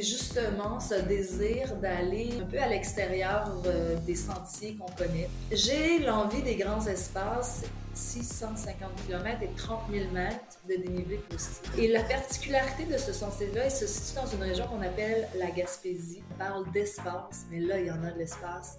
c'est justement ce désir d'aller un peu à l'extérieur euh, des sentiers qu'on connaît. J'ai l'envie des grands espaces 650 km et 30 000 mètres de dénivelé possible. Et la particularité de ce sentier-là, il se situe dans une région qu'on appelle la Gaspésie. On parle d'espace, mais là, il y en a de l'espace.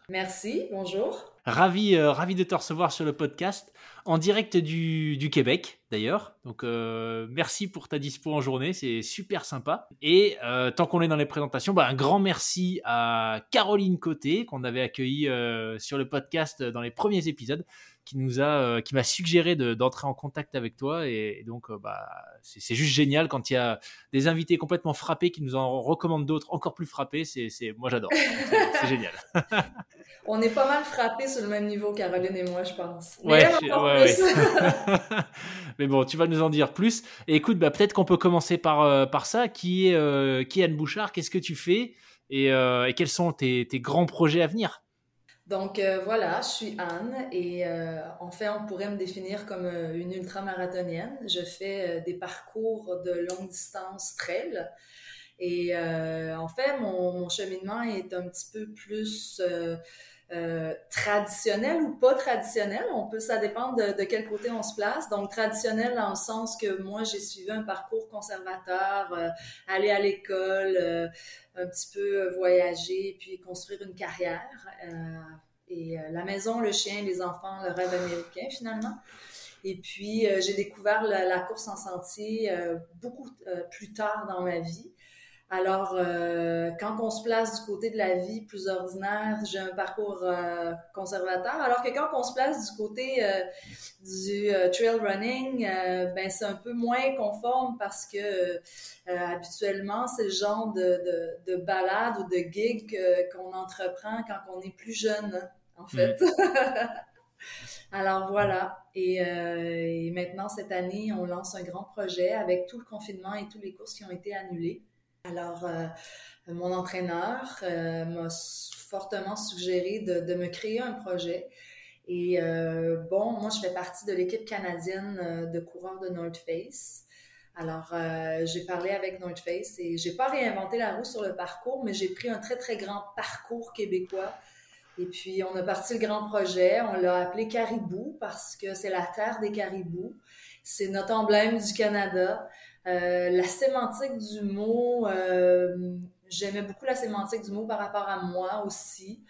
Merci, bonjour. Ravi, euh, ravi de te recevoir sur le podcast, en direct du, Québec d'ailleurs. Donc euh, merci pour ta dispo en journée, c'est super sympa. Et euh, tant qu'on est dans les présentations, bah, un grand merci à Caroline Côté qu'on avait accueillie sur le podcast dans les premiers épisodes qui nous a, qui m'a suggéré d'entrer en contact avec toi. Et, donc, bah, c'est juste génial quand il y a des invités complètement frappés qui nous en recommandent d'autres encore plus frappés. C'est, moi, j'adore. C'est génial. On est pas mal frappés sur le même niveau, Caroline et moi, je pense. Mais ouais, Mais bon, tu vas nous en dire plus. Et écoute, bah, peut-être qu'on peut commencer par, euh, par ça. Qui est, qui est Anne Bouchard? Qu'est-ce que tu fais? Et, et, quels sont tes, tes grands projets à venir? Donc euh, voilà, je suis Anne et euh, en fait, on pourrait me définir comme euh, une ultramarathonienne. Je fais des parcours de longue distance trail. Et en fait, mon, cheminement est un petit peu plus euh, traditionnel ou pas traditionnel. On peut, ça dépend de, quel côté on se place. Donc traditionnel dans le sens que moi j'ai suivi un parcours conservateur, euh, aller à l'école, euh, un petit peu voyager, puis construire une carrière. et la maison, le chien, les enfants, le rêve américain finalement. Et puis, j'ai découvert la, course en sentier beaucoup plus tard dans ma vie. Alors, euh, quand on se place du côté de la vie plus ordinaire, j'ai un parcours euh, conservateur. Alors que quand on se place du côté euh, du trail running, ben c'est un peu moins conforme parce que habituellement, c'est le genre de, de, de, balade ou de gig qu'on entreprend quand on est plus jeune, en fait. Mm. Alors voilà. Et, et maintenant, cette année, on lance un grand projet avec tout le confinement et toutes les courses qui ont été annulées. Alors, euh, mon entraîneur euh, m'a fortement suggéré de, me créer un projet. Et euh, bon, moi, je fais partie de l'équipe canadienne de coureurs de North Face. Alors, j'ai parlé avec North Face et j'ai pas réinventé la roue sur le parcours, mais j'ai pris un très, très grand parcours québécois. Et puis, on a parti le grand projet. On l'a appelé Caribou parce que c'est la terre des caribous. C'est notre emblème du Canada. Euh, la sémantique du mot, euh, j'aimais beaucoup la sémantique du mot par rapport à moi aussi.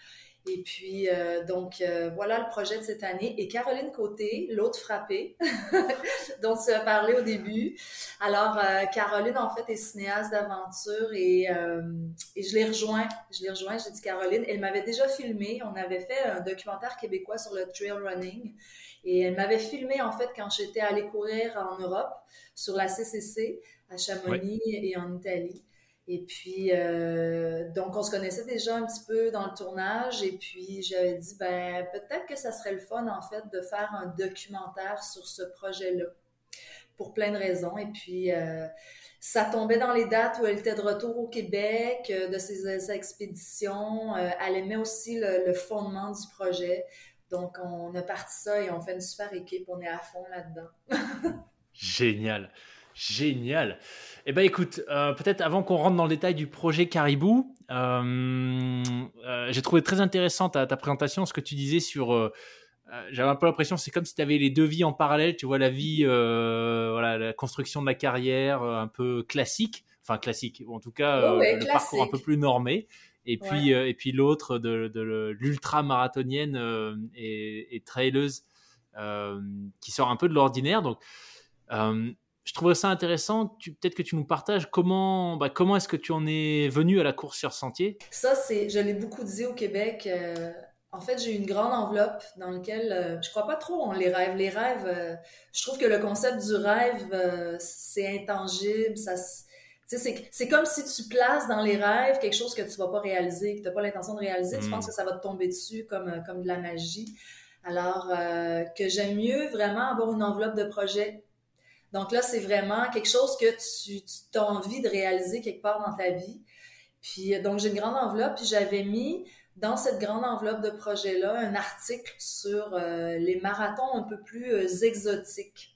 Et puis, euh, donc, voilà le projet de cette année. Et Caroline Côté, l'autre frappée, dont tu as parlé au début. Alors, Caroline, en fait, est cinéaste d'aventure et, et je l'ai rejoint. Je l'ai rejoint, j'ai dit Caroline. Elle m'avait déjà filmé. On avait fait un documentaire québécois sur le trail running. Et elle m'avait filmé, en fait, quand j'étais allée courir en Europe sur la CCC à Chamonix et en Italie. Et puis, euh, donc, on se connaissait déjà un petit peu dans le tournage. Et puis, j'avais dit, ben, peut-être que ça serait le fun, en fait, de faire un documentaire sur ce projet-là, pour plein de raisons. Et puis, euh, ça tombait dans les dates où elle était de retour au Québec, euh, de ses, expéditions. elle aimait aussi le, le, fondement du projet. Donc, on a parti ça et on fait une super équipe. On est à fond là-dedans. Génial. Génial. Eh ben écoute, euh, peut-être avant qu'on rentre dans le détail du projet Caribou, euh, euh, j'ai trouvé très intéressante ta, ta, présentation, ce que tu disais sur j'avais un peu l'impression, c'est comme si tu avais les deux vies en parallèle. Tu vois, la vie, voilà, la construction de la carrière un peu classique, enfin classique, ou en tout cas le parcours un peu plus normé. Et puis, et puis l'autre de, de l'ultra marathonienne et, et traileuse qui sort un peu de l'ordinaire. Donc, je trouvais ça intéressant. Peut-être que tu nous partages comment, bah, comment est-ce que tu en es venu à la course sur sentier? Ça, c'est, je l'ai beaucoup dit au Québec. Euh, en fait, j'ai une grande enveloppe dans laquelle euh, je crois pas trop en les rêves. Les rêves, euh, je trouve que le concept du rêve, c'est intangible. Ça, c'est, comme si tu places dans les rêves quelque chose que tu vas pas réaliser, que tu n'as pas l'intention de réaliser. Tu penses hmm. que ça va te tomber dessus comme, comme de la magie. Alors que j'aime mieux vraiment avoir une enveloppe de projet donc là, c'est vraiment quelque chose que tu, tu as envie de réaliser quelque part dans ta vie. Puis donc j'ai une grande enveloppe, puis j'avais mis dans cette grande enveloppe de projet-là un article sur euh, les marathons un peu plus euh, exotiques.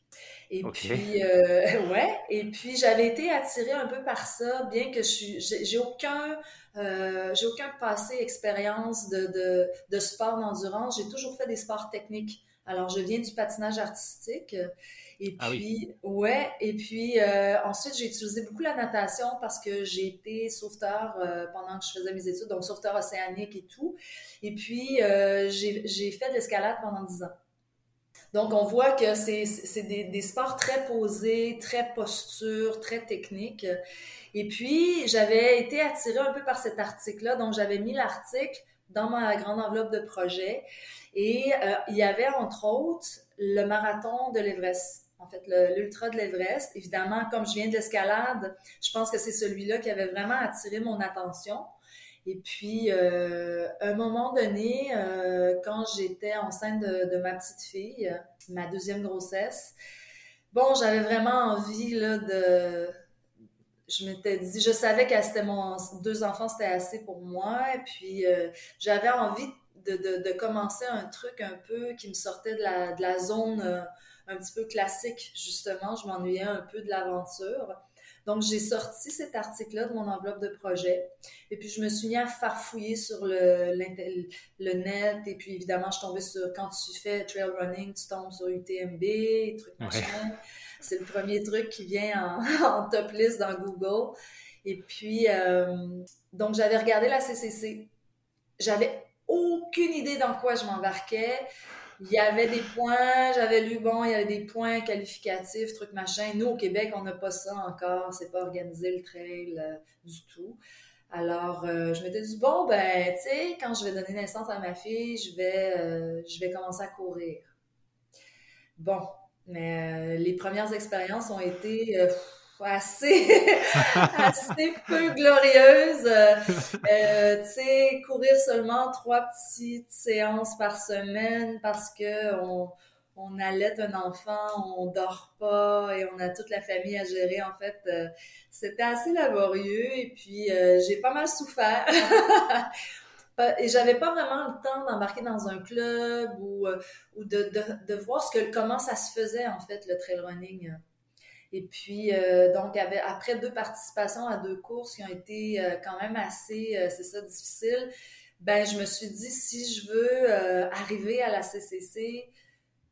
Et puis euh, ouais, et puis j'avais été attirée un peu par ça, bien que je suis, j'ai aucun, j'ai aucun passé expérience de, de, de sport d'endurance. J'ai toujours fait des sports techniques. Alors je viens du patinage artistique. Et ah puis, ouais, et puis euh, ensuite, j'ai utilisé beaucoup la natation parce que j'ai été sauveteur euh, pendant que je faisais mes études, donc sauveteur océanique et tout. Et puis, euh, j'ai fait de l'escalade pendant 10 ans. Donc, on voit que c'est des, des, sports très posés, très posture, très techniques. Et puis, j'avais été attirée un peu par cet article-là, donc j'avais mis l'article dans ma grande enveloppe de projet. Et il y avait, entre autres, le marathon de l'Everest en fait, l'ultra de l'Everest. Évidemment, comme je viens de l'escalade, je pense que c'est celui-là qui avait vraiment attiré mon attention. Et puis, euh, un moment donné, euh, quand j'étais enceinte de, ma petite fille, ma deuxième grossesse, bon, j'avais vraiment envie là, de... Je m'étais dit, je savais que c'était mon deux enfants, c'était assez pour moi. Et puis, euh, j'avais envie de, de, commencer un truc un peu qui me sortait de la, de la zone un petit peu classique, justement. Je m'ennuyais un peu de l'aventure. Donc, j'ai sorti cet article-là de mon enveloppe de projet. Et puis, je me suis mis à farfouiller sur le, le net. Et puis, évidemment, je tombée sur, quand tu fais trail running, tu tombes sur UTMB, trucs machin. C'est le premier truc qui vient en, top list dans Google. Et puis, euh, donc, j'avais regardé la CCC. J'avais aucune idée dans quoi je m'embarquais il y avait des points, j'avais lu, bon, il y avait des points qualificatifs, trucs machin. Nous, au Québec, on n'a pas ça encore, c'est pas organisé le trail euh, du tout. Alors, euh, je m'étais dit, bon, ben, tu sais, quand je vais donner naissance à ma fille, je vais, euh, je vais commencer à courir. Bon, mais les premières expériences ont été assez, assez peu glorieuse. Euh, tu sais, courir seulement trois petites séances par semaine parce que on, on allait un enfant, on dort pas et on a toute la famille à gérer. En fait, euh, c'était assez laborieux et puis euh, j'ai pas mal souffert. et j'avais pas vraiment le temps d'embarquer dans un club ou, ou de, de, de, voir ce que, comment ça se faisait en fait le trail running. Et puis, euh, donc, après deux participations à deux courses qui ont été euh, quand même assez, euh, c'est ça, difficiles, ben, je me suis dit, si je veux arriver à la CCC,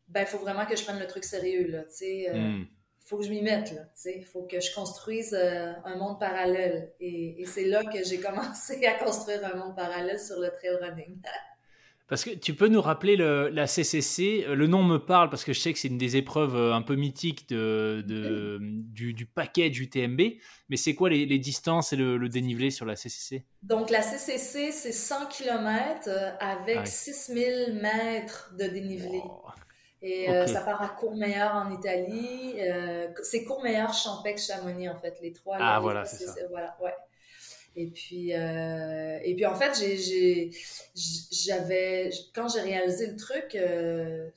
ben, il faut vraiment que je prenne le truc sérieux, là, tu sais. Hmm. faut que je m'y mette, là, tu sais. Il faut que je construise un monde parallèle. Et, et c'est là que j'ai commencé à construire un monde parallèle sur le trail running. Parce que tu peux nous rappeler le, la CCC euh, Le nom me parle parce que je sais que c'est une des épreuves euh, un peu mythiques de, de du, du package UTMB. Mais c'est quoi les, les, distances et le, dénivelé sur la CCC Donc la CCC, c'est 100 km euh, avec 6000 mètres de dénivelé. Et ça part à Courmayeur en Italie. c'est Courmayeur, Champex, Chamonix en fait, les trois. Ah voilà, c'est ça. Voilà, ouais. Et puis, euh, et puis en fait, j'ai, j'avais, quand j'ai réalisé le truc, euh,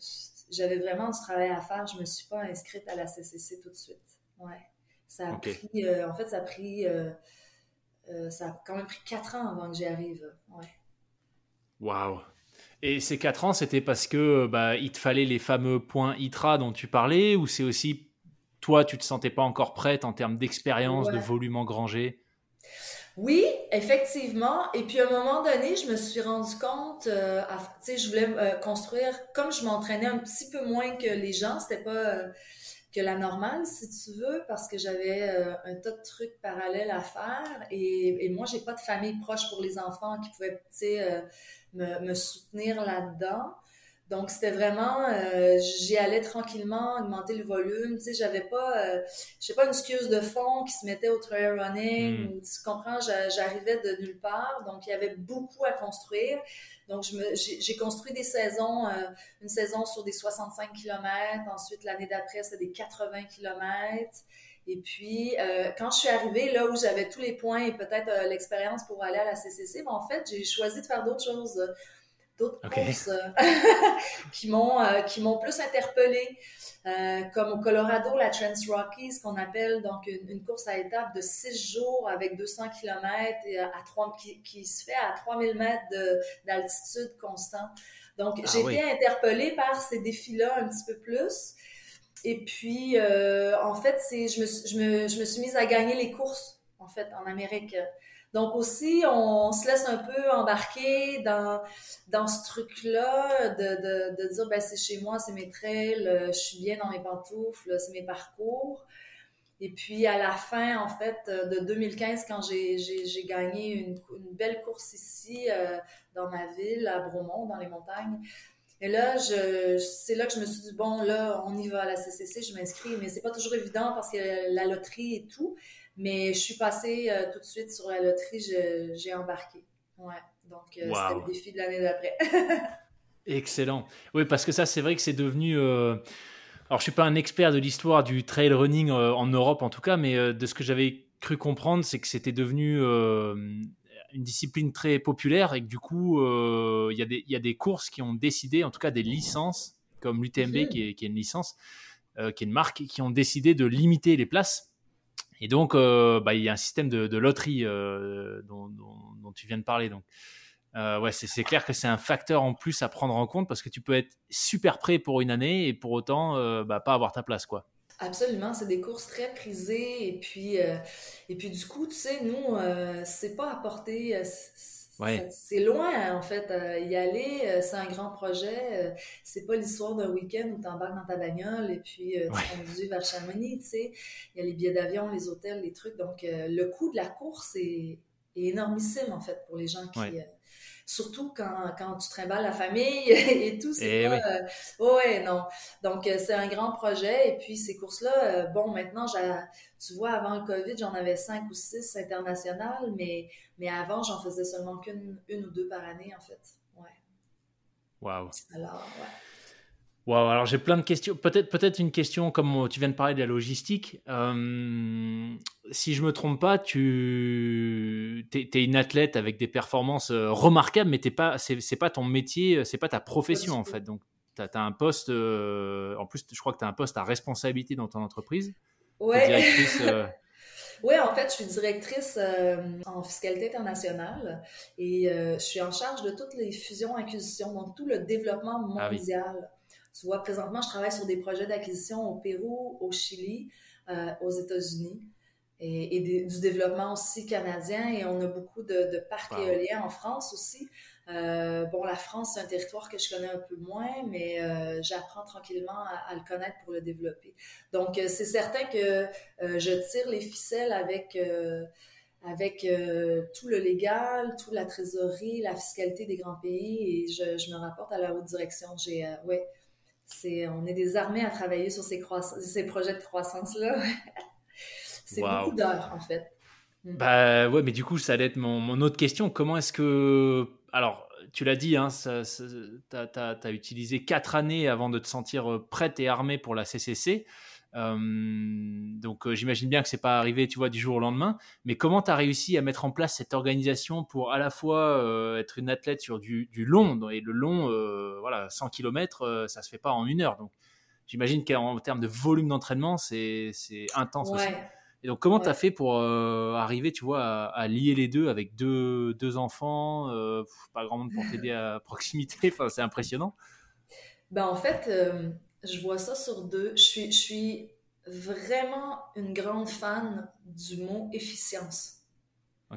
j'avais vraiment du travail à faire. Je me suis pas inscrite à la CCC tout de suite. Ouais. Ça a pris, euh, en fait, ça a pris, ça a quand même pris quatre ans avant que j'y arrive. Ouais. Waouh. Et ces quatre ans, c'était parce que bah, il te fallait les fameux points ITRA dont tu parlais, ou c'est aussi toi, tu te sentais pas encore prête en termes d'expérience, de volume engrangé? Oui, effectivement. Et puis à un moment donné, je me suis rendu compte, euh, tu sais, je voulais euh, construire, comme je m'entraînais un petit peu moins que les gens, c'était pas euh, que la normale, si tu veux, parce que j'avais un tas de trucs parallèles à faire. Et, moi, j'ai pas de famille proche pour les enfants qui pouvaient, tu sais, me, soutenir là-dedans. Donc, c'était vraiment, euh, j'y allais tranquillement, augmenter le volume. Tu sais, j'avais pas, euh, je sais pas, une excuse de fond qui se mettait au trail running. Hmm. Tu comprends, j'arrivais de nulle part. Donc, il y avait beaucoup à construire. Donc, j'ai construit des saisons, euh, une saison sur des 65 km. Ensuite, l'année d'après, c'était des 80 km. Et puis, euh, quand je suis arrivée là où j'avais tous les points et peut-être euh, l'expérience pour aller à la CCC, ben, en fait, j'ai choisi de faire d'autres choses d'autres courses euh, qui m'ont euh, qui m'ont plus interpellée. Euh, comme au Colorado, la Trans Rockies, qu'on appelle donc une, course à étapes de six jours avec 200 km et à 3, qui, se fait à 3000 mètres d'altitude constant. Donc, ah j'ai été interpellée par ces défis-là un petit peu plus. Et puis, en fait, c'est je me, je, me, je me suis mise à gagner les courses, en fait, en Amérique. Donc aussi, on, se laisse un peu embarquer dans, dans ce truc-là de, de, dire, ben, c'est chez moi, c'est mes trails, euh, je suis bien dans mes pantoufles, c'est mes parcours. Et puis à la fin, en fait, euh, de 2015, quand j'ai gagné une, une, belle course ici, euh, dans ma ville, à Bromont, dans les montagnes, et là, c'est là que je me suis dit, bon, là, on y va à la CCC, je m'inscris, mais c'est pas toujours évident parce que la loterie et tout. Mais je suis passée euh, tout de suite sur la loterie, j'ai embarqué. Ouais. Donc, euh, c'était le défi de l'année d'après. Excellent. Oui, parce que ça, c'est vrai que c'est devenu. Euh, alors, je suis pas un expert de l'histoire du trail running en Europe, en tout cas, mais de ce que j'avais cru comprendre, c'est que c'était devenu une discipline très populaire et que du coup, il y, y, a des courses qui ont décidé, en tout cas des licences, comme l'UTMB mhm. qui, est, une licence, qui est une marque, qui ont décidé de limiter les places et donc, euh, bah, il y a un système de, loterie euh, dont, tu viens de parler. Donc, euh, ouais, c'est clair que c'est un facteur en plus à prendre en compte parce que tu peux être super prêt pour une année et pour autant bah, pas avoir ta place, quoi. Absolument, c'est des courses très prisées et puis et puis du coup, tu sais, nous, c'est pas apporté c'est loin, en fait. Euh, y aller, euh, c'est un grand projet. Euh, c'est pas l'histoire d'un week-end où tu embarques dans ta bagnole et puis tu conduis vers Chamonix, tu sais. Il y a les billets d'avion, les hôtels, les trucs. Donc, le coût de la course est, énormissime, en fait, pour les gens qui, surtout quand, quand tu trimbales la famille et tout. C'est eh pas, euh, ouais, non. Donc, euh, c'est un grand projet. Et puis, ces courses-là, euh, bon, maintenant, tu vois, avant le COVID, j'en avais cinq ou six internationales, mais, mais avant, j'en faisais seulement qu'une une ou deux par année, en fait. Ouais. Wow. Alors, ouais. Wow, alors j'ai plein de questions. Peut-être peut une question, comme tu viens de parler de la logistique. Euh, si je me trompe pas, tu es, une athlète avec des performances euh, remarquables, mais pas, c'est pas ton métier, c'est pas ta profession en fait. Donc tu as, un poste, euh, en plus je crois que tu as un poste à responsabilité dans ton entreprise. Ouais. Oui, en fait, je suis directrice en fiscalité internationale et je suis en charge de toutes les fusions-acquisitions, donc tout le développement ah mondial. Tu vois, présentement, je travaille sur des projets d'acquisition au Pérou, au Chili, euh, aux États-Unis et, du développement aussi canadien. Et on a beaucoup de, parcs éoliens en France aussi. Euh, bon, la France, c'est un territoire que je connais un peu moins, mais euh, j'apprends tranquillement à, le connaître pour le développer. Donc, c'est certain que je tire les ficelles avec avec tout le légal, toute la trésorerie, la fiscalité des grands pays, et je, me rapporte à la haute direction. J'ai, ouais, c'est, on est des armées à travailler sur ces, ces projets de croissance-là. c'est beaucoup d'heures, en fait. Mm. Bah ouais, mais du coup, ça allait être mon, mon autre question. Comment est-ce que. Alors, tu l'as dit, hein, tu as, utilisé quatre années avant de te sentir euh, prête et armée pour la CCC. Donc j'imagine bien que c'est pas arrivé, tu vois, du jour au lendemain. Mais comment tu as réussi à mettre en place cette organisation pour à la fois être une athlète sur du, long et le long, voilà, 100 km, ça se fait pas en une heure. Donc j'imagine qu'en termes de volume d'entraînement, c'est intense aussi. Et donc comment tu as fait pour arriver, tu vois, à, lier les deux avec deux, deux enfants, pas grand monde pour t'aider à proximité. Enfin, c'est impressionnant. Ben en fait je vois ça sur deux. Je suis, je suis vraiment une grande fan du mot efficience.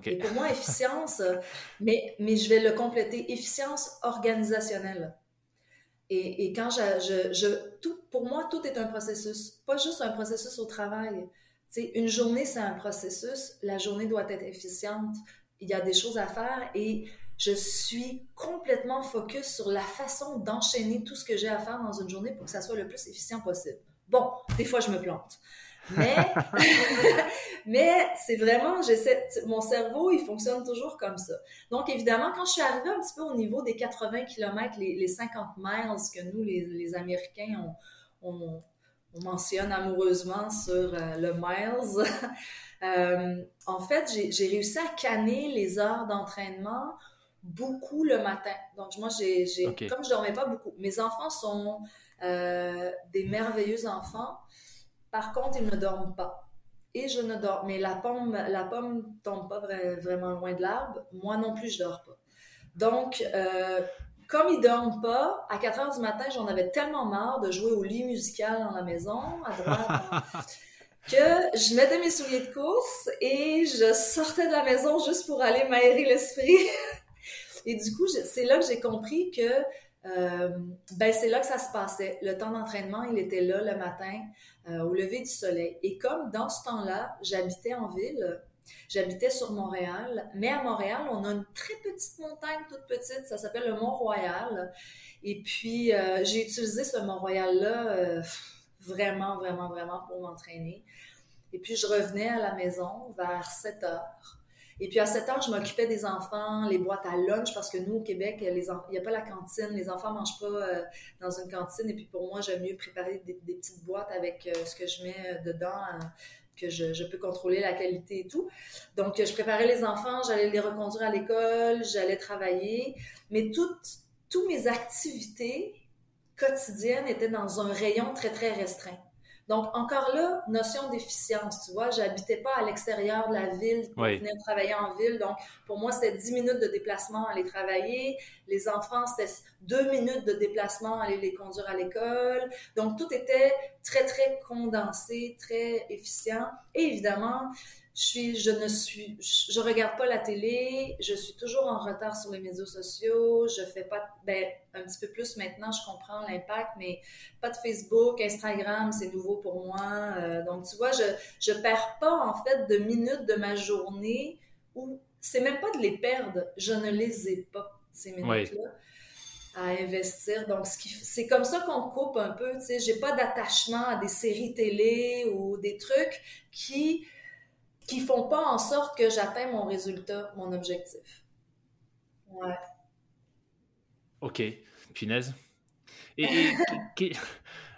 Et pour moi, efficience, mais, mais je vais le compléter, efficience organisationnelle. Et, et quand je, je, tout, pour moi, tout est un processus, pas juste un processus au travail. sais, une journée, c'est un processus. La journée doit être efficiente. Il y a des choses à faire et je suis complètement focus sur la façon d'enchaîner tout ce que j'ai à faire dans une journée pour que ça soit le plus efficient possible. Bon, des fois, je me plante. Mais, mais c'est vraiment, j'essaie, mon cerveau, il fonctionne toujours comme ça. Donc, évidemment, quand je suis arrivée un petit peu au niveau des 80 km, les, 50 miles que nous, les, Américains, on, mentionne amoureusement sur euh, le miles, euh, en fait, j'ai réussi à canner les heures d'entraînement beaucoup le matin. Donc, moi, j'ai, comme je dormais pas beaucoup, mes enfants sont euh, des merveilleux enfants. Par contre, ils ne dorment pas. Et je ne dors. Mais la pomme, la pomme tombe pas vraiment loin de l'arbre. Moi non plus, je dors pas. Donc, euh, comme ils dorment pas, à 4 heures du matin, j'en avais tellement marre de jouer au lit musical dans la maison, à droite, que je mettais mes souliers de course et je sortais de la maison juste pour aller m'aérer l'esprit. et du coup, c'est là que j'ai compris que euh, ben c'est là que ça se passait. Le temps d'entraînement, il était là le matin, euh, au lever du soleil. Et comme dans ce temps-là, j'habitais en ville, j'habitais sur Montréal, mais à Montréal, on a une très petite montagne, toute petite, ça s'appelle le Mont-Royal. Et puis, euh, j'ai utilisé ce Mont-Royal-là vraiment, vraiment, vraiment pour m'entraîner. Et puis, je revenais à la maison vers 7 heures. Et puis à 7 heures, je m'occupais des enfants, les boîtes à lunch, parce que nous, au Québec, il n'y a pas la cantine. Les enfants ne mangent pas euh, dans une cantine. Et puis pour moi, j'aime mieux préparer des, petites boîtes avec euh, ce que je mets euh, dedans, que je, peux contrôler la qualité et tout. Donc, je préparais les enfants, j'allais les reconduire à l'école, j'allais travailler. Mais toutes, toutes mes activités quotidiennes étaient dans un rayon très, très restreint. Donc, encore là, notion d'efficience, tu vois, j'habitais pas à l'extérieur de la ville pour venir travailler en ville. Donc, pour moi, c'était 10 minutes de déplacement à aller travailler. Les enfants, c'était deux minutes de déplacement à aller les conduire à l'école. Donc, tout était très, très condensé, très efficient. Et évidemment, je suis, je ne suis, je, regarde pas la télé, je suis toujours en retard sur les médias sociaux, je fais pas, ben, un petit peu plus maintenant, je comprends l'impact, mais pas de Facebook, Instagram, c'est nouveau pour moi. Euh, donc, tu vois, je, je perds pas, en fait, de minutes de ma journée où c'est même pas de les perdre, je ne les ai pas, ces minutes-là. à investir. Donc, c'est comme ça qu'on coupe un peu, tu sais, j'ai pas d'attachement à des séries télé ou des trucs qui, qui font pas en sorte que j'atteins mon résultat, mon objectif. Ouais. Ok, punaise. Et,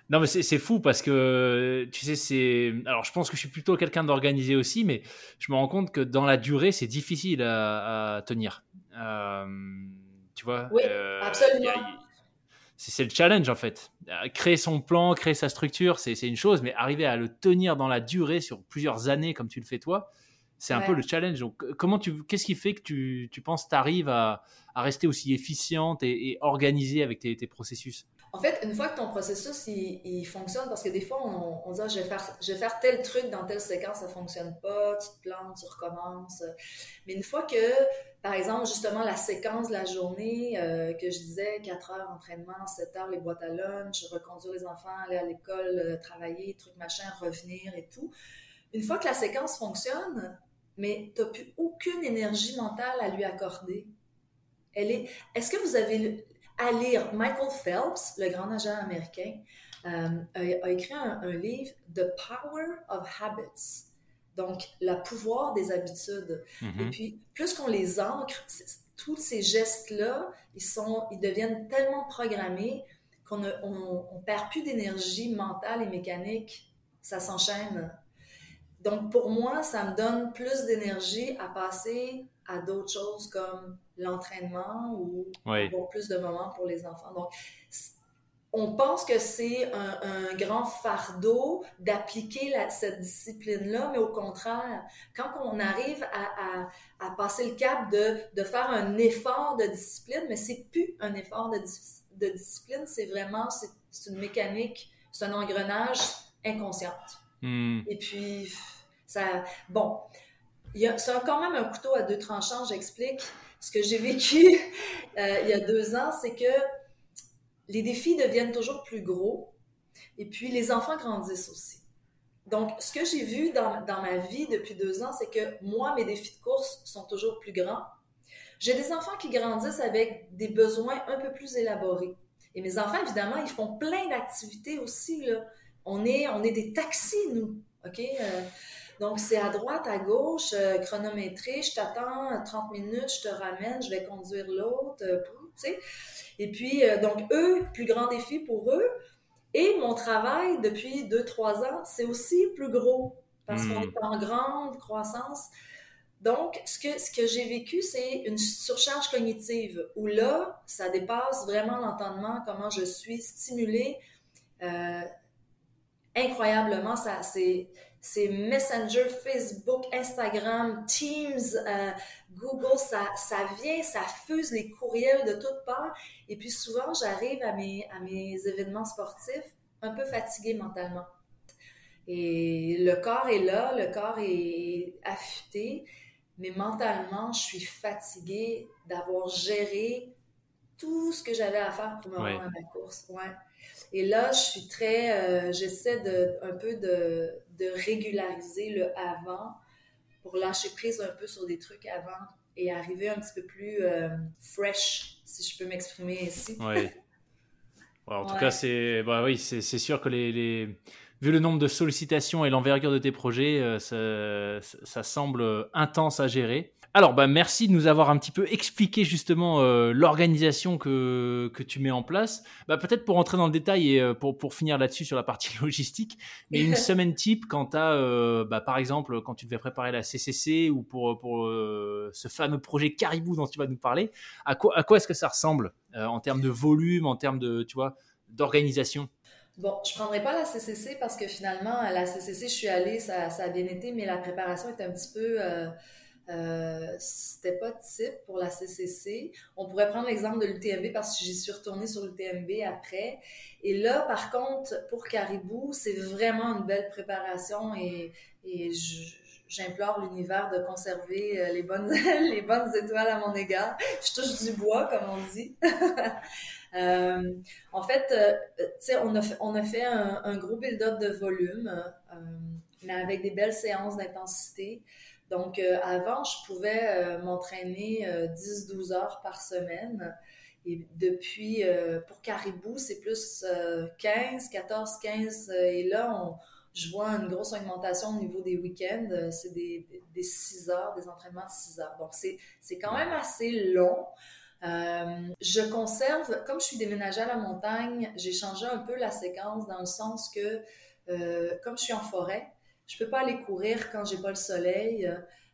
non, mais c'est fou parce que, tu sais, c'est. Alors, je pense que je suis plutôt quelqu'un d'organisé aussi, mais je me rends compte que dans la durée, c'est difficile à, tenir. Euh, tu vois Oui, euh, absolument c'est le challenge en fait. Euh, créer son plan, créer sa structure, c'est une chose, mais arriver à le tenir dans la durée sur plusieurs années comme tu le fais toi, c'est un peu le challenge. Donc, comment tu, qu'est-ce qui fait que tu, tu penses t'arrives à, à rester aussi efficiente et, et organisée avec tes, tes processus? En fait, une fois que ton processus il, fonctionne, parce que des fois on, dit ah, je, vais faire, je vais faire tel truc dans telle séquence, ça fonctionne pas, tu te plantes, tu recommences. Mais une fois que, par exemple, justement la séquence de la journée euh, que je disais, 4 heures entraînement, 7 heures les boîtes à lunch, reconduire les enfants, aller à l'école, euh, travailler, truc machin, revenir et tout. Une fois que la séquence fonctionne, mais tu n'as plus aucune énergie mentale à lui accorder. Elle est. Est-ce que vous avez à lire. Michael Phelps, le grand nageur américain, euh, a, écrit un, livre The Power of Habits. Donc, le pouvoir des habitudes. Mm-hmm. Et puis, plus qu'on les ancre, tous ces gestes-là, ils, sont, ils deviennent tellement programmés qu'on ne on, perd plus d'énergie mentale et mécanique. Ça s'enchaîne. Donc, pour moi, ça me donne plus d'énergie à passer à d'autres choses comme l'entraînement ou avoir plus de moments pour les enfants. Donc, on pense que c'est un, grand fardeau d'appliquer cette discipline-là, mais au contraire, quand on arrive à, passer le cap de, faire un effort de discipline, mais c'est plus un effort de, discipline, c'est vraiment, c'est une mécanique, c'est un engrenage inconscient. Hmm. Et puis, ça, bon, c'est quand même un couteau à deux tranchants, j'explique. Ce que j'ai vécu euh, il y a deux ans, c'est que les défis deviennent toujours plus gros et puis les enfants grandissent aussi. Donc, ce que j'ai vu dans, dans, ma vie depuis deux ans, c'est que moi, mes défis de course sont toujours plus grands. J'ai des enfants qui grandissent avec des besoins un peu plus élaborés. Et mes enfants, évidemment, ils font plein d'activités aussi. Là. On, est, on est des taxis, nous. OK? Euh, donc, c'est à droite, à gauche, euh, chronométré, je t'attends 30 minutes, je te ramène, je vais conduire l'autre, euh, tu sais. Et puis, donc, eux, plus grand défi pour eux. Et mon travail depuis 2-3 ans, c'est aussi plus gros parce qu'on hmm. est en grande croissance. Donc, ce que, ce que j'ai vécu, c'est une surcharge cognitive où là, ça dépasse vraiment l'entendement, comment je suis stimulée. Euh, incroyablement, ça, c'est, c'est Messenger, Facebook, Instagram, Teams, euh, Google, ça, ça vient, ça fuse les courriels de toutes parts. Et puis souvent, j'arrive à mes, à mes événements sportifs un peu fatiguée mentalement. Et le corps est là, le corps est affûté mais mentalement, je suis fatiguée d'avoir géré tout ce que j'avais à faire pour me rendre à ma course. Ouais. Et là, je suis très, euh, j'essaie de, un peu de, de, régulariser le avant pour lâcher prise un peu sur des trucs avant et arriver un petit peu plus euh, fresh, si je peux m'exprimer ainsi. Oui. en tout cas, c'est bah oui, c'est sûr que les, les, vu le nombre de sollicitations et l'envergure de tes projets, euh, ça, semble intense à gérer. Alors, bah, merci de nous avoir un petit peu expliqué justement euh, l'organisation que, que tu mets en place. Bah, Peut-être pour rentrer dans le détail et euh, pour, pour finir là-dessus sur la partie logistique, mais une semaine type quand tu as, bah, par exemple, quand tu devais préparer la CCC ou pour, pour ce fameux projet Caribou dont tu vas nous parler, à quoi, à quoi est-ce que ça ressemble en termes de volume, en termes de, tu vois, d'organisation? Bon, je prendrai pas la CCC parce que finalement, à la CCC, je suis allée, ça, ça a bien été, mais la préparation était un petit peu... Euh, c'était pas type pour la CCC. On pourrait prendre l'exemple de l'UTMB parce que j'y suis retournée sur l'UTMB après. Et là, par contre, pour Caribou, c'est vraiment une belle préparation et, et j'implore l'univers de conserver euh, les bonnes, les bonnes étoiles à mon égard. Je touche du bois, comme on dit. Euh, en fait, tu on a fait, on a fait un, gros build-up de volume, mais avec des belles séances d'intensité. Donc, avant, je pouvais m'entraîner 10-12 heures par semaine. Et depuis, pour Caribou, c'est plus 15, 14, 15. Et là, je vois une grosse augmentation au niveau des week-ends. C'est des, des, 6 heures, des entraînements de 6 heures. Donc, c'est quand même assez long. Euh, je conserve, comme je suis déménagée à la montagne, j'ai changé un peu la séquence dans le sens que, euh, comme je suis en forêt, je peux pas aller courir quand j'ai pas le soleil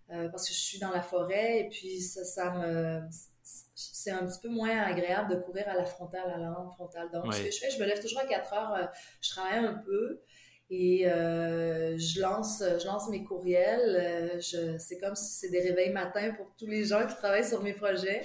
euh, parce que je suis dans la forêt et puis ça, ça me c'est un petit peu moins agréable de courir à la frontale, à la lampe frontale. Donc, ce que je fais, je me lève toujours à 4 heures, je travaille un peu et je, lance, je lance mes courriels. c'est comme si c'est des réveils matins pour tous les gens qui travaillent sur mes projets.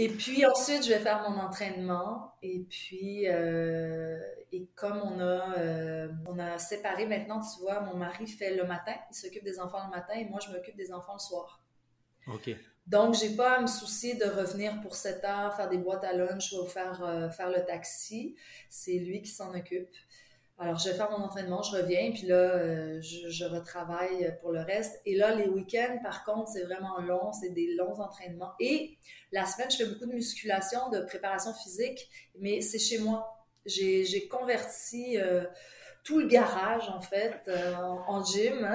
Et puis ensuite, je vais faire mon entraînement. Et puis, euh, et comme on a, euh, on a séparé maintenant, tu vois, mon mari fait le matin, il s'occupe des enfants le matin et moi, je m'occupe des enfants le soir. OK. Donc, j'ai pas à me soucier de revenir pour 7 heures, faire des boîtes à lunch ou faire, euh, faire le taxi. C'est lui qui s'en occupe. Alors, je vais faire mon entraînement, je reviens, puis là, euh, je, retravaille pour le reste. Et là, les week-ends, par contre, c'est vraiment long, c'est des longs entraînements. Et la semaine, je fais beaucoup de musculation, de préparation physique, mais c'est chez moi. J'ai converti euh, tout le garage, en fait, euh, en, gym.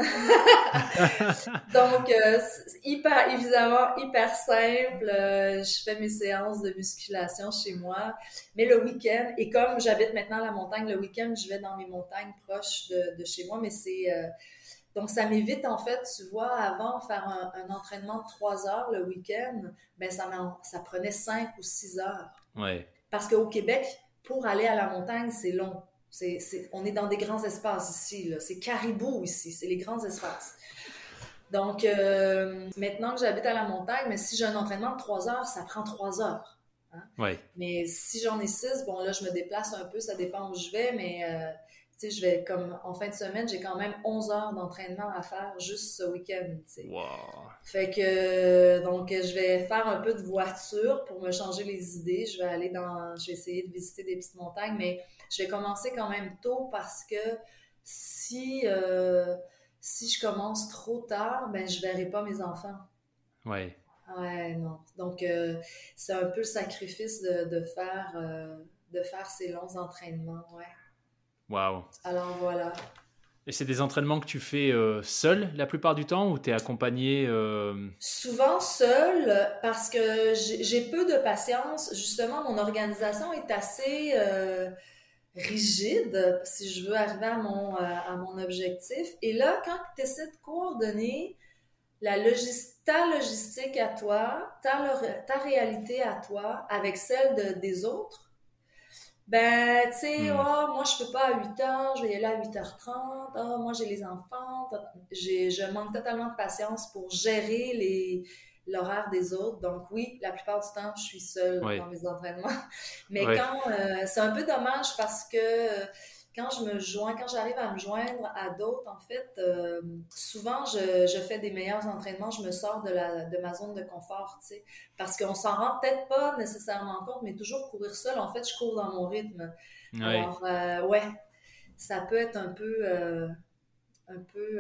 Donc, euh, hyper, évidemment, hyper simple. Euh, je fais mes séances de musculation chez moi. Mais le week-end, et comme j'habite maintenant à la montagne, le week-end, je vais dans mes montagnes proches de, chez moi, mais c'est... donc, ça m'évite, en fait, tu vois, avant, faire un, entraînement de trois heures le week-end, ben, ça, ça prenait cinq ou six heures. Ouais. Parce qu'au Québec, pour aller à la montagne, c'est long on est dans des grands espaces ici. C'est caribou ici, c'est les grands espaces. Donc, euh, maintenant que j'habite à la montagne, mais si j'ai un entraînement de trois heures, ça prend trois heures. Hein. Mais si j'en ai six, bon là, je me déplace un peu, ça dépend où je vais, mais euh, sais, je vais comme en fin de semaine, j'ai quand même 11 heures d'entraînement à faire juste ce week-end. Wow. Fait que donc je vais faire un peu de voiture pour me changer les idées. Je vais aller dans, je vais essayer de visiter des petites montagnes, mais je vais commencer quand même tôt parce que si euh, si je commence trop tard, ben je verrai pas mes enfants. Ouais. Ouais, non. Donc, euh, c'est un peu le sacrifice de, de faire, euh, de faire ces longs entraînements, ouais. Wow. Alors, voilà. Et c'est des entraînements que tu fais euh, seul la plupart du temps ou tu es accompagné Souvent seul parce que j'ai peu de patience. Justement, mon organisation est assez rigide si je veux arriver à mon, à mon objectif. Et là, quand tu essaies de coordonner la ta logistique à toi, ta, ta réalité à toi avec celle de, des autres, ben, tu sais, oh, moi, je peux pas à 8 h, je vais y aller à 8h30, oh, moi, j'ai les enfants, je manque totalement de patience pour gérer les, l'horaire des autres. Donc oui, la plupart du temps, je suis seule dans mes entraînements. Mais quand euh, c'est un peu dommage parce que quand je me joins, quand j'arrive à me joindre à d'autres, en fait, euh, souvent je, je, fais des meilleurs entraînements, je me sors de, la, de ma zone de confort, tu sais, parce qu'on s'en rend peut-être pas nécessairement compte, mais toujours courir seul, en fait, je cours dans mon rythme. Alors, euh, ouais, ça peut être un peu, euh, un peu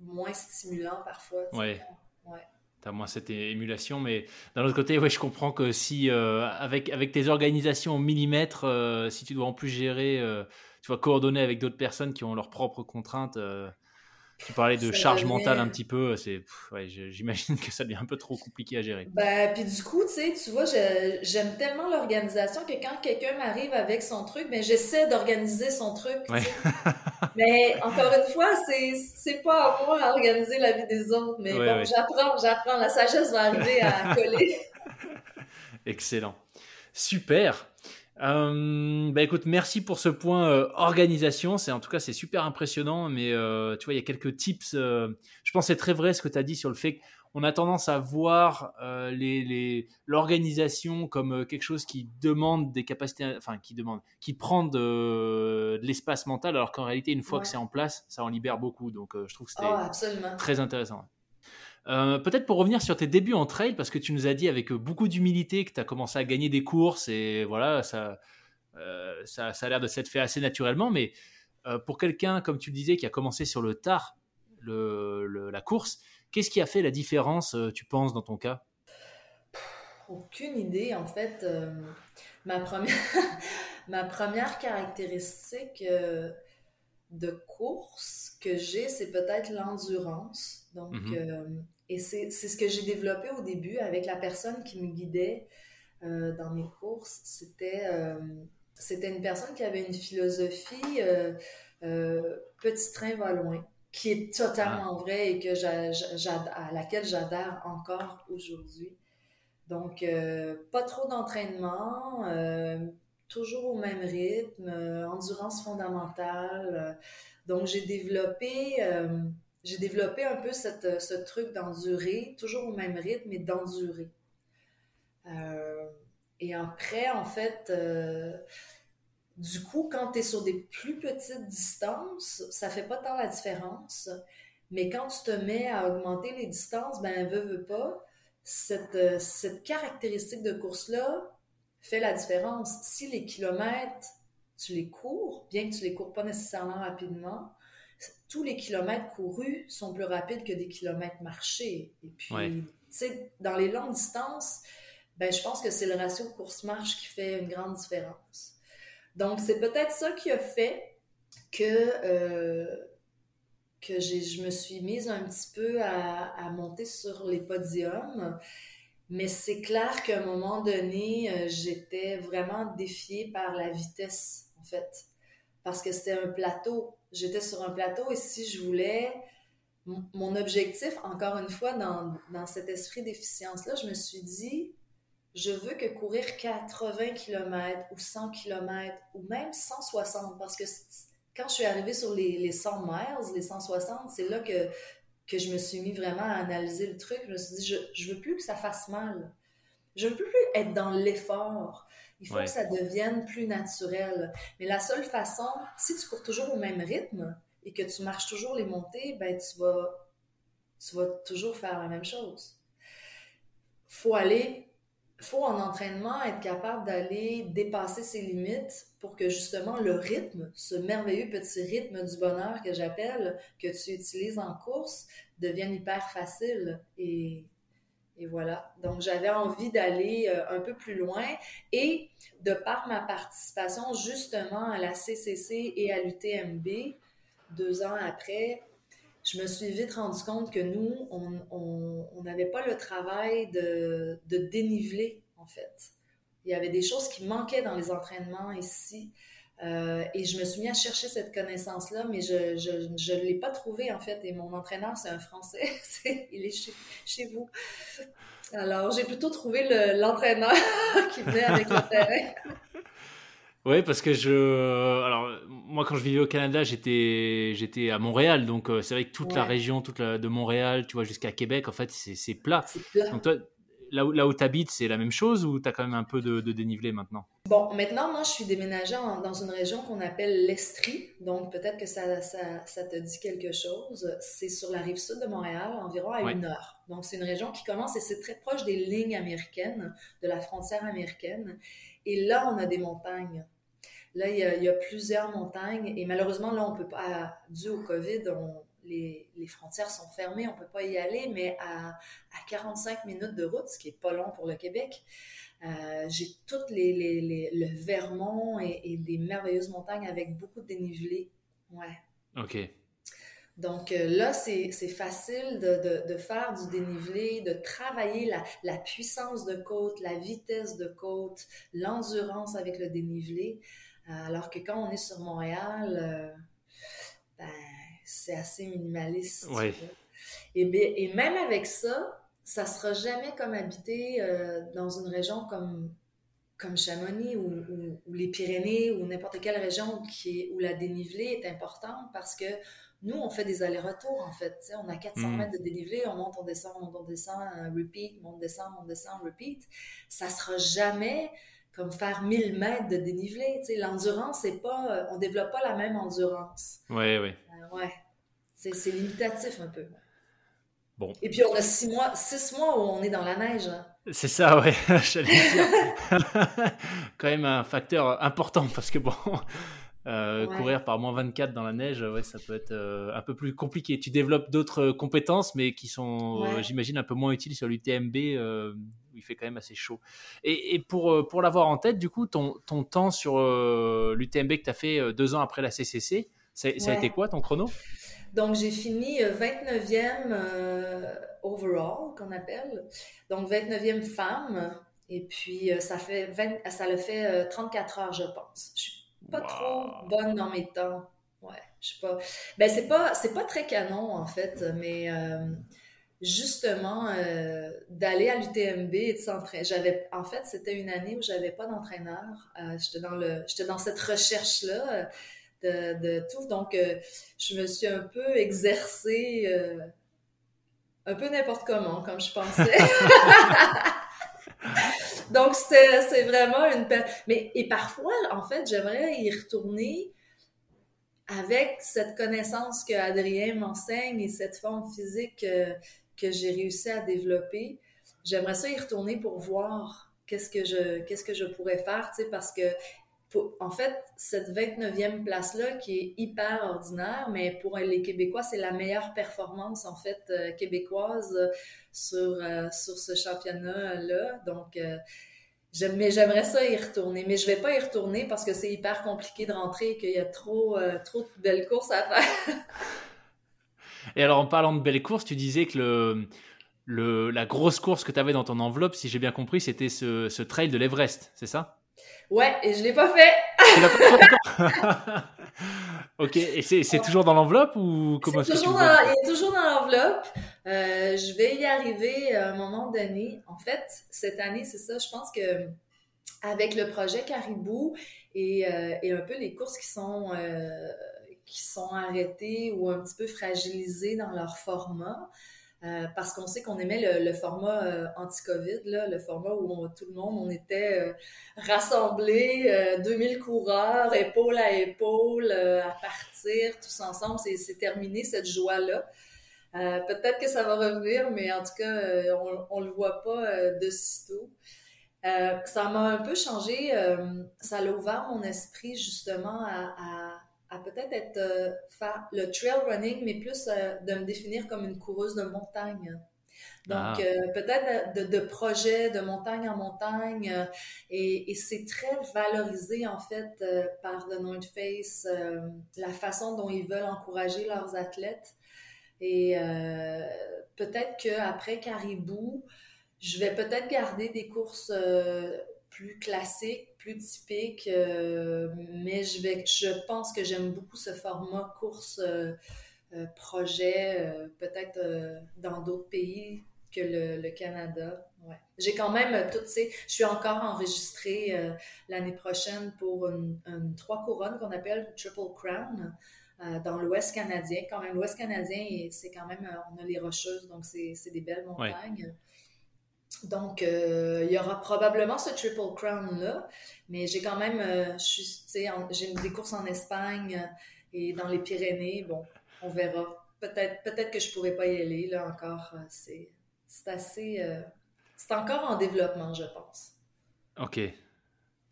moins stimulant parfois. Ouais. ouais tu as moins cette émulation. Mais d'un autre côté, ouais, je comprends que si, avec, avec tes organisations au millimètre, si tu dois en plus gérer tu vois, coordonner avec d'autres personnes qui ont leurs propres contraintes. Euh, tu parlais de charge mentale un petit peu, c'est, ouais, j'imagine que ça devient un peu trop compliqué à gérer. Ben, puis du coup, tu sais, tu vois, j'aime tellement l'organisation que quand quelqu'un m'arrive avec son truc, ben, j'essaie d'organiser son truc. mais encore une fois, c'est pas à moi à organiser la vie des autres. Mais bon, j'apprends, j'apprends. La sagesse va arriver à coller. Excellent. Super. Euh, bah écoute, merci pour ce point euh, organisation. C'est en tout cas c'est super impressionnant, mais euh, tu vois il y a quelques tips. je pense c'est très vrai ce que tu as dit sur le fait qu'on a tendance à voir les l'organisation comme quelque chose qui demande des capacités, enfin qui demande, qui prend de, l'espace mental, alors qu'en réalité une fois que c'est en place, ça en libère beaucoup. Donc je trouve que c'était oh, très intéressant. Euh, peut-être pour revenir sur tes débuts en trail, parce que tu nous as dit avec beaucoup d'humilité que tu as commencé à gagner des courses et voilà, ça, euh, ça, a l'air de s'être fait assez naturellement. Mais euh, pour quelqu'un, comme tu le disais, qui a commencé sur le tard le, la course, qu'est-ce qui a fait la différence, tu penses, dans ton cas? Aucune idée. En fait, ma, première ma première caractéristique de course que j'ai, c'est peut-être l'endurance. Donc, mm-hmm. Et c'est ce que j'ai développé au début avec la personne qui me guidait euh, dans mes courses. C'était euh, c'était une personne qui avait une philosophie euh, petit train va loin, qui est totalement ah. vraie et que à laquelle j'adhère encore aujourd'hui. Donc, pas trop d'entraînement, toujours au même rythme, endurance fondamentale. donc, j'ai développé j'ai développé un peu euh, ce truc d'endurer, toujours au même rythme, mais d'endurer. Euh, et après, en fait, euh, du coup, quand tu es sur des plus petites distances, ça fait pas tant la différence. Mais quand tu te mets à augmenter les distances, ben, veux, veux pas, cette, cette caractéristique de course-là fait la différence. Si les kilomètres, tu les cours, bien que tu les cours pas nécessairement rapidement, tous les kilomètres courus sont plus rapides que des kilomètres marchés. Et puis, tu sais, dans les longues distances, ben, je pense que c'est le ratio course-marche qui fait une grande différence. Donc, c'est peut-être ça qui a fait que, euh, que je me suis mise un petit peu à, à monter sur les podiums. Mais c'est clair qu'à un moment donné, euh, j'étais vraiment défiée par la vitesse, en fait. Parce que c'était un plateau j'étais sur un plateau et si je voulais, mon objectif, encore une fois, dans, dans cet esprit d'efficience-là, je me suis dit, je veux que courir 80 km ou 100 km ou même 160, parce que quand je suis arrivée sur les, les 100 miles, les 160, c'est là que, que je me suis mis vraiment à analyser le truc. Je me suis dit, je, je veux plus que ça fasse mal. je veux plus être dans l'effort. Il faut que ça devienne plus naturel. Mais la seule façon, si tu cours toujours au même rythme et que tu marches toujours les montées, ben tu vas, tu vas toujours faire la même chose. Faut aller, faut en entraînement être capable d'aller dépasser ses limites pour que justement le rythme, ce merveilleux petit rythme du bonheur que j'appelle, que tu utilises en course, devienne hyper facile et et voilà. Donc, j'avais envie d'aller euh, un peu plus loin. Et de par ma participation justement à la CCC et à l'UTMB, deux ans après, je me suis vite rendu compte que nous, on n'avait pas le travail de, de déniveler, en fait. Il y avait des choses qui manquaient dans les entraînements ici. Euh, et je me suis mis à chercher cette connaissance-là, mais je ne l'ai pas trouvée en fait. Et mon entraîneur, c'est un Français. il est chez, chez, vous. Alors, j'ai plutôt trouvé l'entraîneur qui venait avec le terrain. Oui, parce que je. Alors, moi, quand je vivais au Canada, j'étais, j'étais à Montréal. Donc, euh, c'est vrai que toute la région toute de Montréal, tu vois, jusqu'à Québec, en fait, c'est plat. plat. Donc, toi, Là où, là où tu habites, c'est la même chose ou tu as quand même un peu de, dénivelé maintenant? Bon, maintenant, moi, je suis déménagée dans une région qu'on appelle l'Estrie. Donc, peut-être que ça, ça, te dit quelque chose. C'est sur la rive sud de Montréal, environ à une heure. Donc, c'est une région qui commence et c'est très proche des lignes américaines, de la frontière américaine. Et là, on a des montagnes. Là, il y a, il y a plusieurs montagnes et malheureusement, là, on peut pas, dû au COVID, on, les, frontières sont fermées, on ne peut pas y aller, mais à, 45 minutes de route, ce qui est pas long pour le Québec, euh, j'ai toutes les, le Vermont et, des merveilleuses montagnes avec beaucoup de dénivelé. Ouais. OK. Donc euh, là, c'est facile de, faire du dénivelé, de travailler la, puissance de côte, la vitesse de côte, l'endurance avec le dénivelé. Euh, alors que quand on est sur Montréal, ben, c'est assez minimaliste. Et, et, même avec ça, ça sera jamais comme habiter euh, dans une région comme, comme Chamonix ou, les Pyrénées ou n'importe quelle région qui est, où la dénivelée est importante parce que nous, on fait des allers-retours en fait. on a 400 hmm. mètres de dénivelé, on monte, on descend, on monte, on descend, repeat, on descend, on descend, repeat. Ça sera jamais comme faire 1000 mètres de dénivelé. L'endurance, c'est pas, euh, on développe pas la même endurance. Oui, oui. Euh, ouais. C'est limitatif un peu. Bon. Et puis on a six mois, six mois où on est dans la neige. Hein. C'est ça, ouais. Quand même un facteur important parce que bon, euh, courir par moins 24 dans la neige, ouais, ça peut être un peu plus compliqué. Tu développes d'autres compétences, mais qui sont, j'imagine, un peu moins utiles sur l'UTMB il fait quand même assez chaud. Et, pour, euh, pour l'avoir en tête, du coup, ton, ton temps sur euh, l'UTMB que tu as fait euh, deux ans après la CCC, ça, a été quoi ton chrono? Donc, j'ai fini 29e overall, qu'on appelle. Donc, 29e femme. Et puis, ça, fait ça le fait 34 heures, je pense. Je suis pas trop bonne dans mes temps. Ouais, je sais pas. Ben, c'est pas, c'est pas très canon, en fait, mais justement euh, d'aller à l'UTMB et de s'entraîner. J'avais, en fait, c'était une année où j'avais pas d'entraîneur. Euh, j'étais dans le, j'étais dans cette recherche là euh, de, de, tout. Donc, je me suis un peu exercée, un peu n'importe comment, comme je pensais. Donc, c'est vraiment une Mais, et parfois, en fait, j'aimerais y retourner avec cette connaissance que Adrien m'enseigne et cette forme physique que j'ai réussi à développer. J'aimerais ça y retourner pour voir qu'est-ce que je qu'est-ce que je pourrais faire, tu sais, parce que en fait, cette 29e place-là, qui est hyper ordinaire, mais pour les Québécois, c'est la meilleure performance, en fait, euh, québécoise sur, euh, sur ce championnat-là. Donc, euh, j'aimerais ça y retourner. Mais je vais pas y retourner parce que c'est hyper compliqué de rentrer et qu'il y a trop, trop de belles courses à faire. Et alors, en parlant de belles courses, tu disais que le, le, la grosse course que tu avais dans ton enveloppe, si j'ai bien compris, c'était ce trail de l'Everest, c'est ça? Ouais, et je l'ai pas fait. Tu l'as pas fait Ok, et c'est toujours dans l'enveloppe ou comment est-ce que tu Il est toujours dans l'enveloppe. Euh, je vais y arriver à un moment donné. En fait, cette année, c'est ça, je pense que avec le projet Caribou et, euh, et un peu les courses qui sont euh, qui sont arrêtés ou un petit peu fragilisés dans leur format. Euh, parce qu'on sait qu'on aimait le, format euh, anti-COVID, le format où tout le monde, on était euh, rassemblés, 2000 coureurs, épaule à épaule, à partir, tous ensemble. C'est terminé, cette joie-là. Peut-être que ça va revenir, mais en tout cas, on ne le voit pas de sitôt. ça m'a un peu changé, ça a ouvert mon esprit justement à peut-être être, euh, faire le trail running, mais plus euh, de me définir comme une coureuse de montagne. Donc, ah. euh, peut-être de, de, projets de montagne en montagne. et, et c'est très valorisé, en fait, par The North Face, la façon dont ils veulent encourager leurs athlètes. Et peut-être qu'après Caribou, je vais peut-être garder des courses plus classiques, plus typiques, euh, mais je, vais, je pense que j'aime beaucoup ce format course euh, euh, projet, peut-être dans d'autres pays que le, Canada. Ouais. J'ai quand même toutes ces. Je suis encore enregistrée l'année prochaine pour une, trois couronnes qu'on appelle Triple Crown. dans l'Ouest canadien. Quand même, l'Ouest canadien, c'est quand même, on a les Rocheuses, donc c'est des belles montagnes. Donc, euh, il y aura probablement ce Triple Crown-là, mais j'ai quand même, euh, j'ai des courses en Espagne euh, et dans les Pyrénées. Bon, on verra. Peut-être peut que je pourrais pas y aller, là, encore. C'est assez... c'est encore en développement, je pense. OK.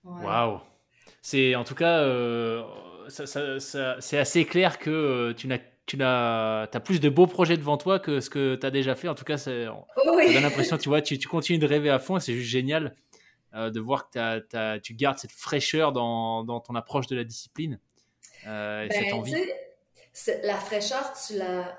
Wow. C'est, en tout cas, c'est assez clair que tu n'as tu as, as, plus de beaux projets devant toi que ce que tu as déjà fait. En tout cas, c'est, oui. l'impression, tu vois, tu, tu, continues de rêver à fond et c'est juste génial euh, de voir que tu gardes cette fraîcheur dans, dans, ton approche de la discipline euh, et cette ben, envie. La fraîcheur, tu l'as.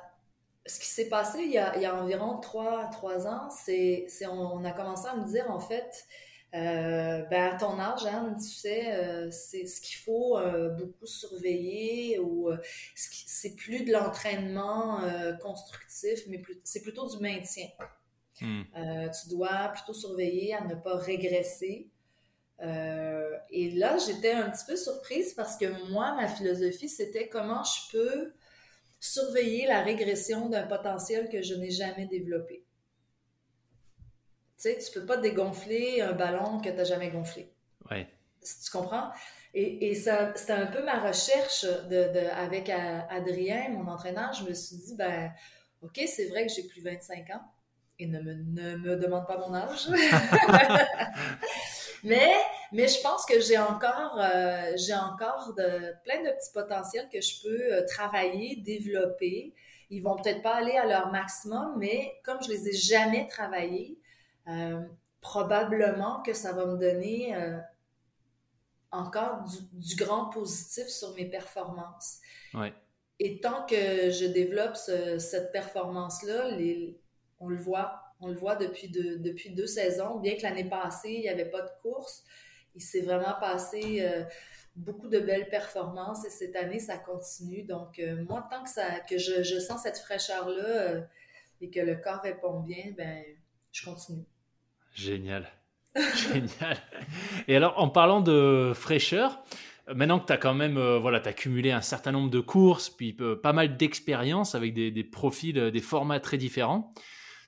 Ce qui s'est passé il y, a, il y a environ 3, 3 ans, c'est on, on a commencé à me dire en fait, euh, ben à ton âge, Anne, tu sais, euh, c'est ce qu'il faut euh, beaucoup surveiller ou c'est plus de l'entraînement constructif, mais c'est plutôt du maintien. Hmm. tu dois plutôt surveiller à ne pas régresser. et là, j'étais un petit peu surprise parce que moi, ma philosophie, c'était comment je peux surveiller la régression d'un potentiel que je n'ai jamais développé. Tu sais, tu peux pas dégonfler un ballon que tu n'as jamais gonflé. Ouais. Tu comprends? Et, et ça, c'était un peu ma recherche de, de, avec Adrien, mon entraîneur. Je me suis dit, ben, OK, c'est vrai que j'ai plus 25 ans et ne me, ne me demande pas mon âge. mais, mais je pense que j'ai encore, euh, j'ai encore de, plein de petits potentiels que je peux euh, travailler, développer. Ils vont peut-être pas aller à leur maximum, mais comme je les ai jamais travaillés, probablement que ça va me donner euh, encore du, grand positif sur mes performances. Et tant que je développe cette performance-là, on le voit, on le voit depuis, depuis deux saisons, bien que l'année passée, il n'y avait pas de course, il s'est vraiment passé euh, beaucoup de belles performances et cette année, ça continue. Donc, moi, tant que, ça, que je, je sens cette fraîcheur-là et que le corps répond bien, ben, je continue. Génial. Génial. Et alors, en parlant de fraîcheur, maintenant que tu as quand même euh, voilà, as cumulé un certain nombre de courses, puis euh, pas mal d'expériences avec des, profils, euh, des formats très différents,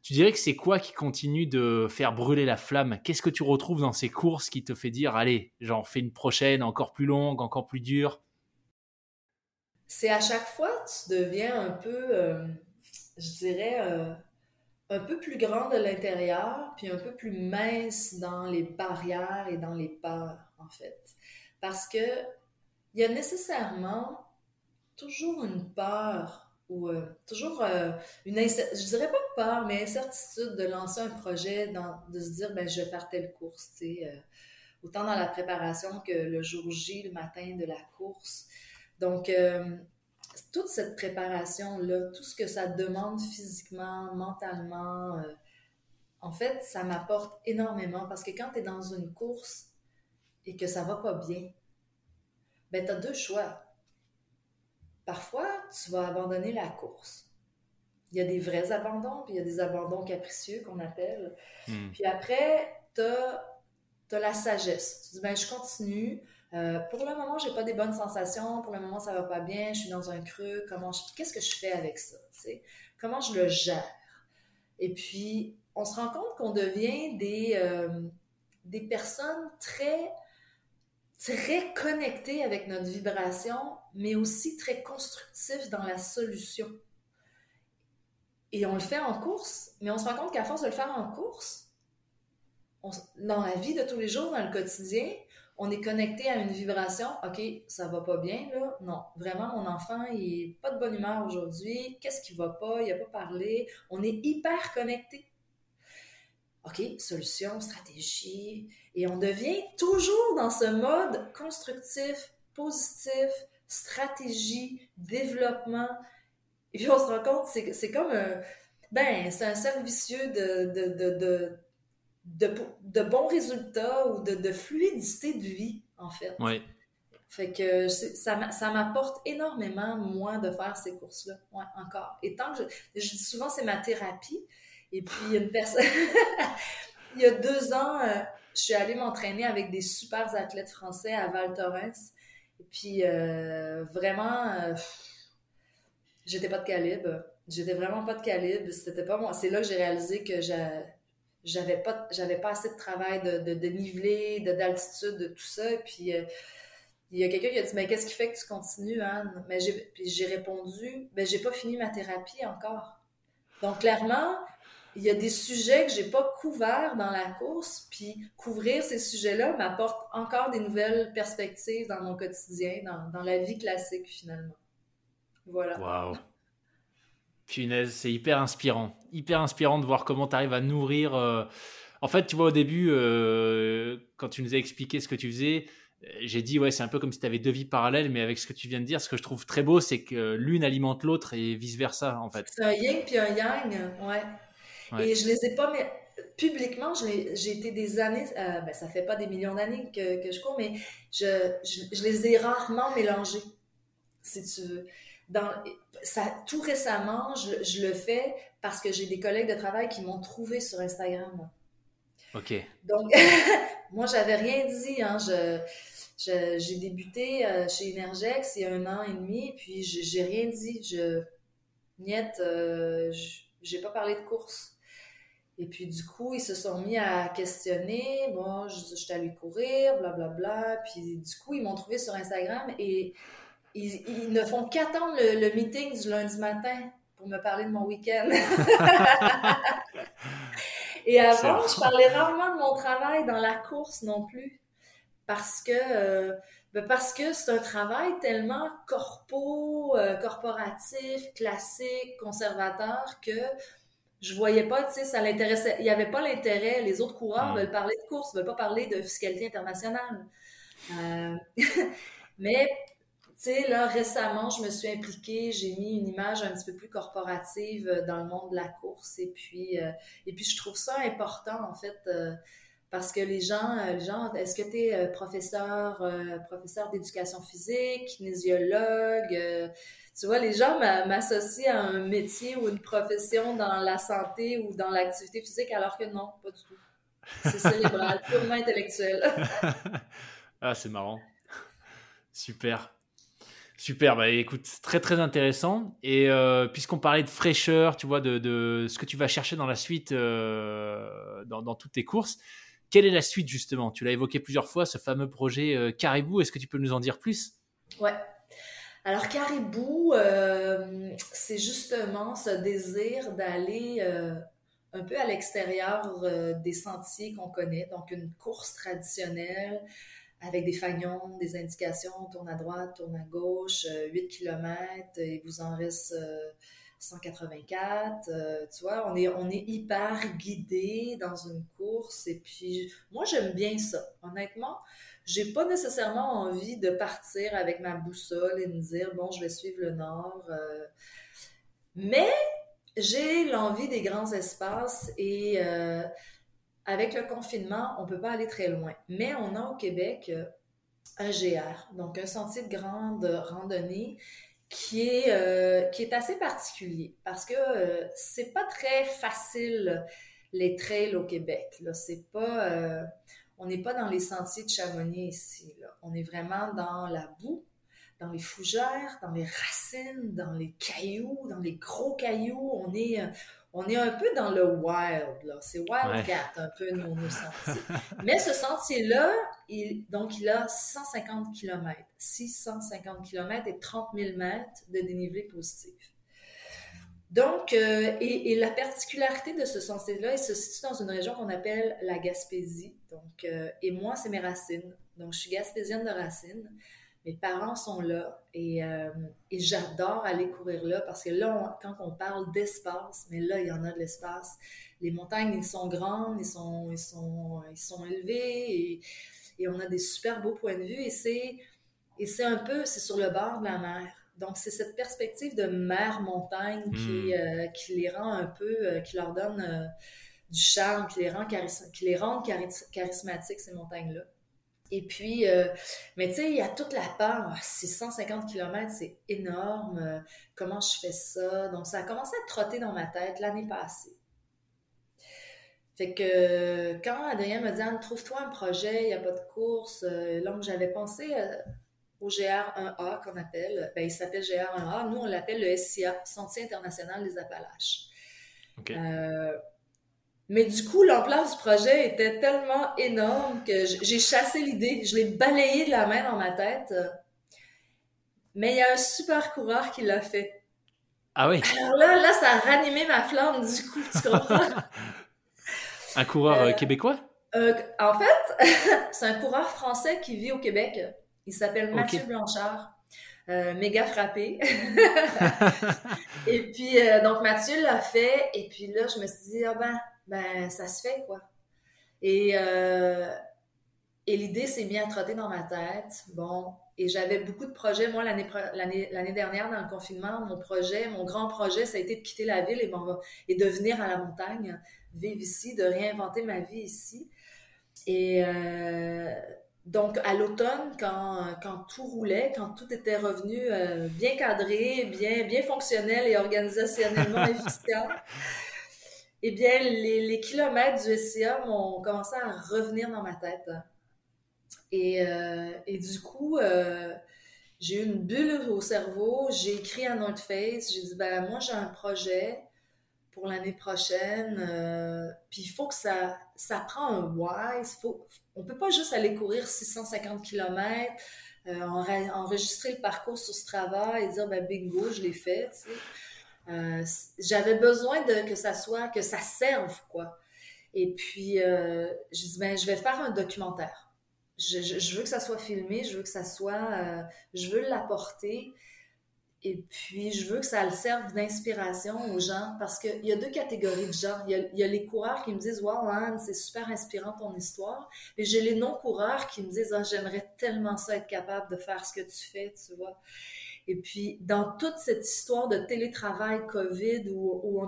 tu dirais que c'est quoi qui continue de faire brûler la flamme? Qu'est-ce que tu retrouves dans ces courses qui te fait dire, allez, j'en fais une prochaine encore plus longue, encore plus dure? C'est à chaque fois, tu deviens un peu, je dirais, un peu plus grand de l'intérieur, puis un peu plus mince dans les barrières et dans les peurs, en fait. Parce que il y a nécessairement toujours une peur ou euh, toujours euh, une je dirais pas peur, mais incertitude de lancer un projet, de se dire ben je vais faire telle course, tu sais, euh, autant dans la préparation que le jour J, le matin de la course. Donc toute cette préparation-là, tout ce que ça demande physiquement, mentalement, euh, en fait, ça m'apporte énormément parce que quand tu es dans une course et que ça va pas bien, ben tu as deux choix. Parfois, tu vas abandonner la course. Il y a des vrais abandons, puis il y a des abandons capricieux qu'on appelle. Hmm. Puis après, tu as, as, la sagesse. Tu dis, ben, je continue, euh, pour le moment, j'ai pas des bonnes sensations. Pour le moment, ça va pas bien. Je suis dans un creux. Comment qu'est-ce que je fais avec ça Comment je le gère? Et puis, on se rend compte qu'on devient des, euh, des personnes très, très connectées avec notre vibration, mais aussi très constructives dans la solution. Et on le fait en course, mais on se rend compte qu'à force de le faire en course, dans la vie de tous les jours, dans le quotidien, on est connecté à une vibration. OK, ça va pas bien, là. Non, vraiment, mon enfant, il est pas de bonne humeur aujourd'hui. Qu'est-ce qui va pas? Il a pas parlé. On est hyper connecté. OK, solution, stratégie. Et on devient toujours dans ce mode constructif, positif, stratégie, développement. Et puis on se rend compte, c'est, comme un, ben, c'est un cercle vicieux de, bons résultats ou de, fluidité de vie, en fait. Oui. Fait que ça, ça m'apporte énormément, moi, de faire ces courses-là. Ouais, encore. Et tant que je, je dis souvent, c'est ma thérapie. Et puis, il y a une personne. il y a deux ans, euh, je suis allée m'entraîner avec des super athlètes français à Val Thorens. Et puis, euh, vraiment, euh, j'étais pas de calibre. J'étais vraiment pas de calibre. C'était pas moi. C'est là que j'ai réalisé que j'avais pas, j'avais pas assez de travail de, de, de niveler, d'altitude, de, tout ça. Puis, il y a quelqu'un qui a dit Mais qu'est-ce qui fait que tu continues, Anne? Mais j'ai répondu Ben, j'ai pas fini ma thérapie encore. Donc, clairement, il y a des sujets que j'ai pas couverts dans la course, puis couvrir ces sujets-là m'apporte encore des nouvelles perspectives dans mon quotidien, dans, la vie classique finalement. Voilà. Punaise, c'est hyper inspirant. Hyper inspirant de voir comment tu arrives à nourrir. Euh, en fait, tu vois, au début, euh, quand tu nous as expliqué ce que tu faisais, euh, j'ai dit, ouais, c'est un peu comme si tu avais deux vies parallèles, mais avec ce que tu viens de dire, ce que je trouve très beau, c'est que l'une alimente l'autre et vice-versa, en fait. C'est un yin puis un yang, ouais. Et je les ai pas, mais publiquement, j'ai été des années, euh, ben, ça fait pas des millions d'années que, que, je cours, mais je, je, les ai rarement mélangés, si tu veux. Dans, ça, tout récemment, je, je le fais parce que j'ai des collègues de travail qui m'ont trouvé sur Instagram. OK. Donc, moi, j'avais rien dit. Hein, je, j'ai débuté euh, chez Energex il y a un an et demi, puis j'ai rien dit. Je, niette, euh, j'ai pas parlé de course. Et puis, du coup, ils se sont mis à questionner. Bon, je, suis allée courir, blablabla. Bla, bla. Puis, du coup, ils m'ont trouvé sur Instagram et ils, ne font qu'attendre le, meeting du lundi matin pour me parler de mon week-end. et avant, je parlais rarement de mon travail dans la course non plus. Parce que, euh, ben parce que c'est un travail tellement corpo, euh, corporatif, classique, conservateur que je voyais pas, tu sais, ça l'intéressait. Il n'y avait pas l'intérêt. Les autres coureurs veulent parler de course, veulent pas parler de fiscalité internationale. Euh, mais, tu sais, là, récemment, je me suis impliquée, j'ai mis une image un petit peu plus corporative dans le monde de la course. Et puis, euh, et puis je trouve ça important, en fait, euh, parce que les gens, les gens est-ce que tu es professeur, professeur d'éducation physique, kinésiologue? tu vois, les gens m'associent à un métier ou une profession dans la santé ou dans l'activité physique, alors que non, pas du tout. C'est cérébral, purement intellectuel. ah, c'est marrant. Super. Super, bah écoute, très très intéressant. Et euh, puisqu'on parlait de fraîcheur, tu vois, de, ce que tu vas chercher dans la suite, euh, dans, toutes tes courses, quelle est la suite justement? Tu l'as évoqué plusieurs fois, ce fameux projet euh, Caribou. Est-ce que tu peux nous en dire plus? Ouais, alors, caribou, c'est justement ce désir d'aller un peu à l'extérieur des sentiers qu'on connaît, donc une course traditionnelle avec des fagnons, des indications, tourne à droite, tourne à gauche, 8 km, et vous en reste 184. tu vois, on est, on est hyper guidé dans une course, et puis moi, j'aime bien ça. Honnêtement, j'ai pas nécessairement envie de partir avec ma boussole et me dire bon, je vais suivre le nord. Euh. mais j'ai l'envie des grands espaces et euh, avec le confinement, on peut pas aller très loin. Mais on a au Québec euh, un GR, donc un sentier de grande randonnée qui est, qui est assez particulier parce que c'est pas très facile les trails au Québec. Là, c'est pas on n'est pas dans les sentiers de Chamonix ici. On est vraiment dans la boue, dans les fougères, dans les racines, dans les cailloux, dans les gros cailloux. On est, euh, on est un peu dans le wild, là. C'est wildcat, un peu nos, nos sentiers. Mais ce sentier-là, il, donc, il a 150 km, 650 km et 30 000 mètres de dénivelé positif. Donc, euh, et, la particularité de ce sentier-là, il se situe dans une région qu'on appelle la Gaspésie. Donc, euh, et moi, c'est mes racines. Donc, je suis gaspésienne de racines. Mes parents sont là et, euh, et j'adore aller courir là parce que là, quand on parle d'espace, mais là, il y en a de l'espace. Les montagnes, ils sont grandes, ils sont, ils sont, ils sont élevés et, et on a des super beaux points de vue et c'est, et c'est un peu, c'est sur le bord de la mer. Donc, c'est cette perspective de mer-montagne qui, hmm. euh, qui, les rend un peu, euh, qui leur donne du charme, qui les rend, qui les rend charismatiques, ces montagnes-là. Et puis, mais tu sais, il y a toute la part, 650 km, c'est énorme. comment je fais ça? Donc, ça a commencé à trotter dans ma tête l'année passée. Fait que quand Adrien me dit, trouve-toi un projet, il n'y a pas de course, donc j'avais pensé au GR1A qu'on appelle. Ben, il s'appelle GR1A. Nous, on l'appelle le SIA, Sentier international des Appalaches. Euh, mais du coup, l'ampleur du projet était tellement énorme que j'ai chassé l'idée. Je l'ai balayé de la main dans ma tête. Mais il y a un super coureur qui l'a fait. Ah oui? Alors là, là, ça a ranimé ma flamme, du coup, tu comprends? un coureur euh, québécois? Euh, en fait, c'est un coureur français qui vit au Québec. Il s'appelle Mathieu Blanchard. Euh, méga frappé. et puis, euh, donc, Mathieu l'a fait. Et puis là, je me suis dit, ah ben, ben ça se fait, quoi. Et, euh, et l'idée s'est mise à trotter dans ma tête. Bon, et j'avais beaucoup de projets. Moi, l'année dernière, dans le confinement, mon projet, mon grand projet, ça a été de quitter la ville et, bon, et de venir à la montagne, vivre ici, de réinventer ma vie ici. Et donc, à l'automne, quand, quand, tout roulait, quand tout était revenu euh, bien cadré, bien, bien fonctionnel et organisationnellement efficient, eh bien, les, kilomètres du SCA m'ont commencé à revenir dans ma tête. Et, euh, du coup, euh, j'ai eu une bulle au cerveau, j'ai écrit à North Face, j'ai dit, ben moi j'ai un projet, pour l'année prochaine. Euh, puis il faut que ça, ça prend un wise. Faut, on peut pas juste aller courir 650 km, enregistrer le parcours sur Strava et dire ben bingo, je l'ai fait. Euh, j'avais besoin que ça soit, que ça serve quoi. Et puis je dis ben je vais faire un documentaire. Je, veux que ça soit filmé, je veux que ça soit, je veux l'apporter. Et puis, je veux que ça le serve d'inspiration aux gens parce qu'il y a deux catégories de gens. Il y a, les coureurs qui me disent Wow, Anne, c'est super inspirant ton histoire. Et j'ai les non-coureurs qui me disent ah, J'aimerais tellement ça être capable de faire ce que tu fais, tu vois. Et puis, dans toute cette histoire de télétravail COVID où,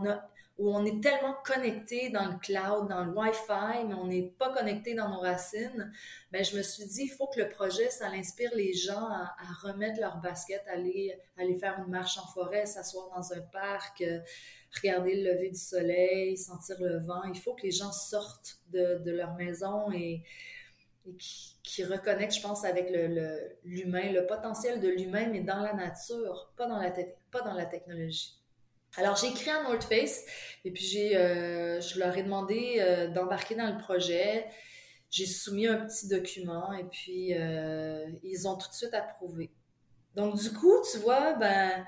on est tellement connecté dans le cloud, dans le Wi-Fi, mais on n'est pas connecté dans nos racines, ben, je me suis dit, il faut que le projet, ça inspire les gens à, remettre leur basket, aller, aller faire une marche en forêt, s'asseoir dans un parc, euh, regarder le lever du soleil, sentir le vent. Il faut que les gens sortent de, de leur maison et, qui, reconnectent, je pense, avec l'humain, le, potentiel de l'humain, mais dans la nature, pas dans la, technologie. Alors, j'ai écrit à North Face et puis j'ai, euh, je leur ai demandé euh, d'embarquer dans le projet. J'ai soumis un petit document et puis euh, ils ont tout de suite approuvé. Donc, du coup, tu vois, ben,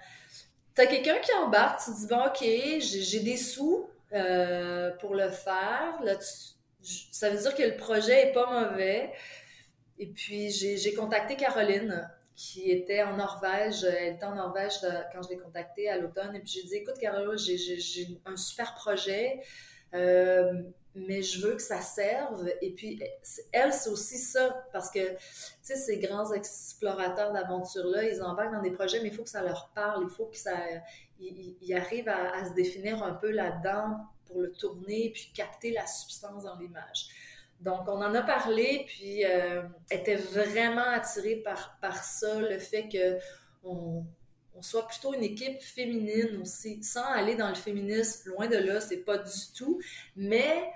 tu as quelqu'un qui embarque, tu dis, bon, OK, j'ai des sous pour le faire. Là, ça veut dire que le projet est pas mauvais. Et puis, j'ai contacté Caroline qui était en Norvège. Elle était en Norvège quand je l'ai contactée à l'automne. Et puis j'ai dit, écoute, Caroline, j'ai un super projet, euh, mais je veux que ça serve. Et puis elle, c'est aussi ça, parce que, tu sais, ces grands explorateurs d'aventure-là, ils embarquent dans des projets, mais il faut que ça leur parle, il faut que arrivent à, se définir un peu là-dedans pour le tourner, puis capter la substance dans l'image. Donc, on en a parlé, puis euh, était vraiment attirée par, par ça, le fait que on, soit plutôt une équipe féminine aussi, sans aller dans le féminisme, loin de là, c'est pas du tout, mais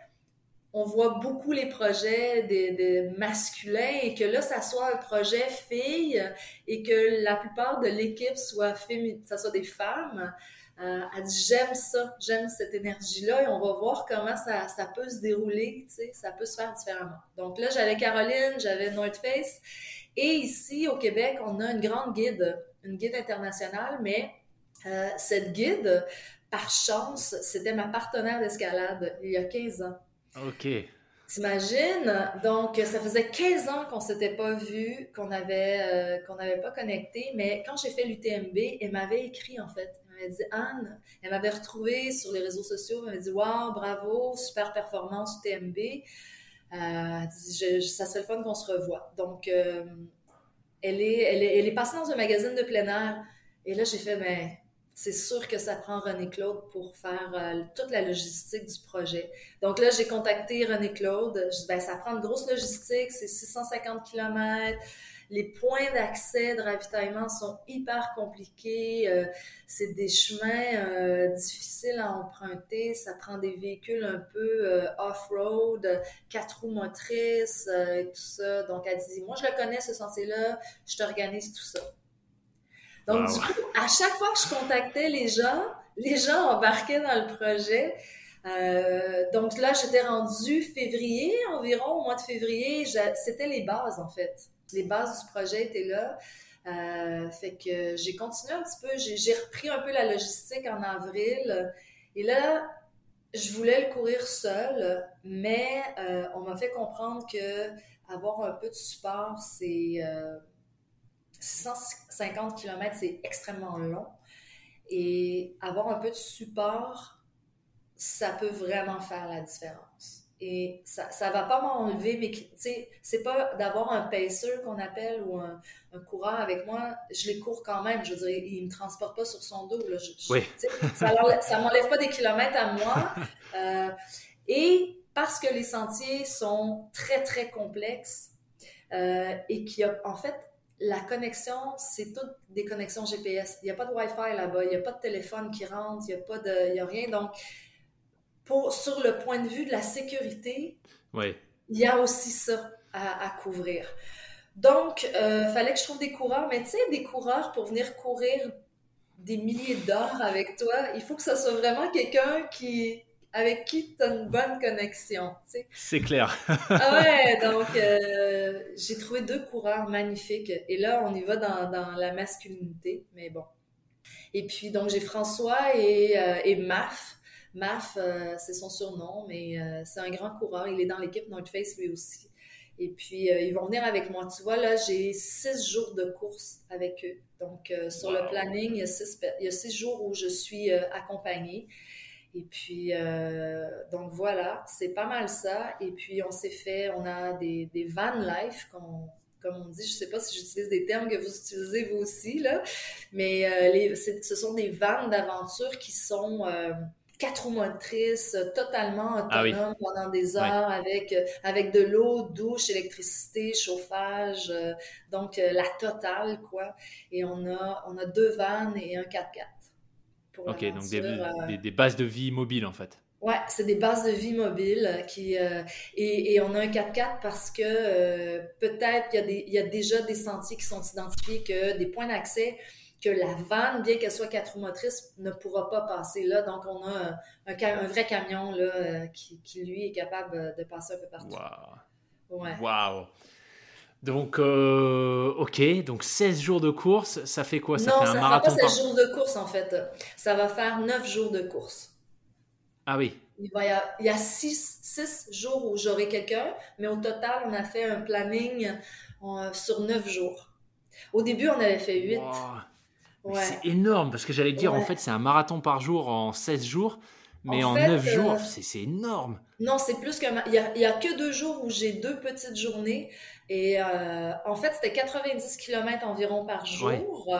on voit beaucoup les projets des, masculins et que là, ça soit un projet fille et que la plupart de l'équipe soit féminine, ça soit des femmes, Euh, elle dit j'aime ça, j'aime cette énergie-là et on va voir comment ça, ça peut se dérouler, tu sais, ça peut se faire différemment. Donc là, j'avais Caroline, j'avais North Face et ici au Québec, on a une grande guide, une guide internationale, mais euh, cette guide, par chance, c'était ma partenaire d'escalade il y a 15 ans. OK. T'imagines? Donc, ça faisait 15 ans qu'on s'était pas vu, qu'on avait, euh, qu'on n'avait pas connecté, mais quand j'ai fait l'UTMB, elle m'avait écrit, en fait. Elle m'avait dit, Anne, elle m'avait retrouvée sur les réseaux sociaux, elle m'avait dit, wow, bravo, super performance UTMB. Euh, ça serait le fun qu'on se revoie. Donc, euh, elle, est, elle, est, elle est passée dans un magazine de plein air. Et là, j'ai fait, mais ben, c'est sûr que ça prend René Claude pour faire euh, toute la logistique du projet. Donc là, j'ai contacté René Claude. Je dis, ben, ça prend une grosse logistique, c'est 650 km. Les points d'accès de ravitaillement sont hyper compliqués. Euh, c'est des chemins euh, difficiles à emprunter. Ça prend des véhicules un peu off-road, quatre roues motrices et tout ça. Donc, elle dit, moi, je le connais, ce sentier-là. Je t'organise tout ça. Donc, du coup, à chaque fois que je contactais les gens, les gens embarquaient dans le projet. Euh, donc là, j'étais rendue février environ, au mois de février, c'était les bases en fait. Les bases du projet étaient là. Euh, fait que j'ai continué un petit peu, j'ai repris un peu la logistique en avril. Et là, je voulais le courir seul, mais euh, on m'a fait comprendre que avoir un peu de support, c'est 650 km, c'est extrêmement long. Et avoir un peu de support, ça peut vraiment faire la différence. Et ça ne va pas m'enlever, mais tu sais, c'est pas d'avoir un pacer qu'on appelle ou un, coureur avec moi. Je les cours quand même. Je veux dire, il ne me transporte pas sur son dos. Là. oui. ça ne m'enlève pas des kilomètres à moi. Euh, et parce que les sentiers sont très, très complexes euh, et qu'il y a, en fait, la connexion, c'est toutes des connexions GPS. Il n'y a pas de Wi-Fi là-bas, il n'y a pas de téléphone qui rentre, il n'y a, pas de, il y a rien. Donc, pour, sur le point de vue de la sécurité, il y a aussi ça à, couvrir. Donc, il euh, fallait que je trouve des coureurs, mais tu sais, des coureurs pour venir courir des milliers d'heures avec toi, il faut que ce soit vraiment quelqu'un qui, avec qui tu as une bonne connexion. C'est clair. ah ouais, donc euh, j'ai trouvé deux coureurs magnifiques. Et là, on y va dans, dans la masculinité, mais bon. Et puis, donc, j'ai François et, euh, et Maf. Maf, euh, c'est son surnom, mais c'est un grand coureur. Il est dans l'équipe North Face lui aussi. Et puis, ils vont venir avec moi. Tu vois, là, j'ai six jours de course avec eux. Donc, sur le planning, il y, a six, il y a six jours où je suis accompagnée. Et puis, euh, donc voilà, c'est pas mal ça. Et puis, on s'est fait, on a des, des van life, comme on, dit. Je sais pas si j'utilise des termes que vous utilisez vous aussi, là. Mais euh, les, ce sont des vannes d'aventure qui sont euh, quatre roues motrices, totalement ah autonomes pendant des heures avec, avec de l'eau, douche, électricité, chauffage. donc, la totale, quoi. Et on a, on a deux vannes et un 4x4 ok, donc euh, des, des, bases de vie mobiles en fait. Ouais, c'est des bases de vie mobiles qui euh, et, et, on a un 4x4 parce que euh, peut-être qu'il y, y, a déjà des sentiers qui sont identifiés que des points d'accès que la vanne, bien qu'elle soit quatre roues motrices, ne pourra pas passer là. Donc on a un, un, vrai camion là qui, qui, lui est capable de passer un peu partout. Wow. Ouais. Wow. Donc, euh, ok, donc 16 jours de course, ça fait quoi? Ça fait un ça marathon pas 16 jours de course en fait. Ça va faire 9 jours de course. Ah oui. Il, y a 6, jours où j'aurai quelqu'un, mais au total, on a fait un planning euh, sur 9 jours. Au début, on avait fait 8. Ouais. C'est énorme parce que j'allais dire, en fait, c'est un marathon par jour en 16 jours. Mais en, 9 jours, euh, c'est énorme. Non, c'est plus qu'un. Il n'y a, a, que deux jours où j'ai deux petites journées. Et euh, en fait, c'était 90 km environ par jour.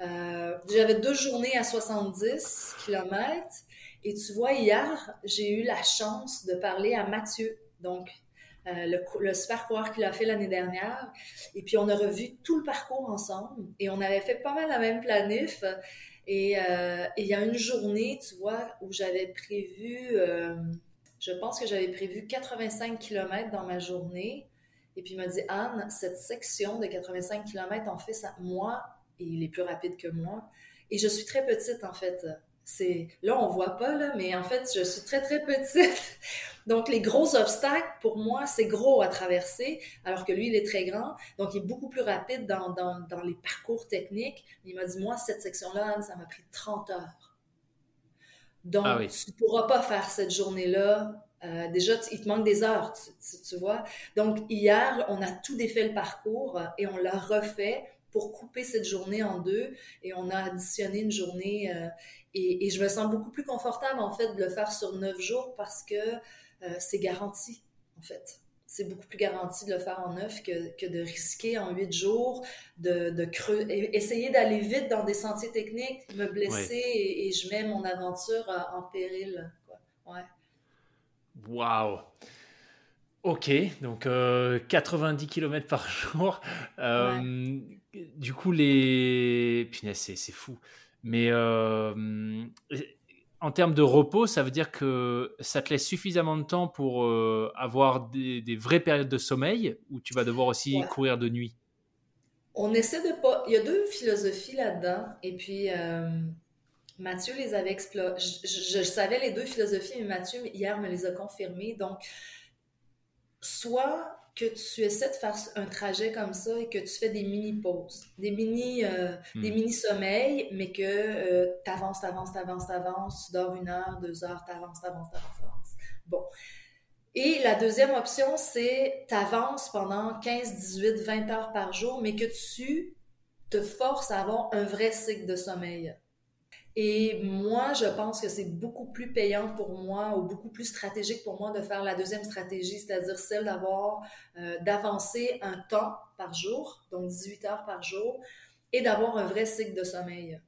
Euh, j'avais deux journées à 70 km. Et tu vois, hier, j'ai eu la chance de parler à Mathieu, donc euh, le, le, super coureur qu'il a fait l'année dernière. Et puis, on a revu tout le parcours ensemble. Et on avait fait pas mal la même planif. Et il y a une journée, tu vois, où j'avais prévu, je pense que j'avais prévu 85 km dans ma journée. Et puis il m'a dit, Anne, cette section de 85 km, en fait, ça, moi, il est plus rapide que moi. Et je suis très petite, en fait. C'est là on voit pas là, mais en fait je suis très très petite. Donc les gros obstacles pour moi c'est gros à traverser, alors que lui il est très grand, donc il est beaucoup plus rapide dans, dans, dans les parcours techniques. Il m'a dit moi cette section là ça m'a pris 30 heures. Donc ah tu pourras pas faire cette journée là. Euh, déjà, il te manque des heures, tu, tu, vois. Donc, hier, on a tout défait le parcours et on l'a refait pour couper cette journée en deux et on a additionné une journée euh, et, je me sens beaucoup plus confortable en fait de le faire sur neuf jours parce que euh, c'est garanti en fait. C'est beaucoup plus garanti de le faire en neuf que, que de risquer en huit jours, de, de creux, essayer d'aller vite dans des sentiers techniques, me blesser et, je mets mon aventure en péril. Quoi. Ouais. Wow! Ok, donc 90 km par jour. Euh, du coup, les. Punaise, c'est fou. Mais euh, en termes de repos, ça veut dire que ça te laisse suffisamment de temps pour euh, avoir des, vraies périodes de sommeil ou tu vas devoir aussi courir de nuit? On essaie de pas. Il y a deux philosophies là-dedans. Et puis, euh, Mathieu les avait explorées. Je, je, savais les deux philosophies, mais Mathieu, hier, me les a confirmées. Donc, soit que tu essaies de faire un trajet comme ça et que tu fais des mini-pauses, des mini, euh, hmm. des mini-sommeils, mais que euh, tu avances, tu avances, tu dors une heure, deux heures, tu avances, tu avances, tu avances, Bon. Et la deuxième option, c'est tu avances pendant 15, 18, 20 heures par jour, mais que tu te forces à avoir un vrai cycle de sommeil. Et moi, je pense que c'est beaucoup plus payant pour moi ou beaucoup plus stratégique pour moi de faire la deuxième stratégie, c'est-à-dire celle d'avoir, euh, d'avancer un temps par jour, donc 18 heures par jour, et d'avoir un vrai cycle de sommeil.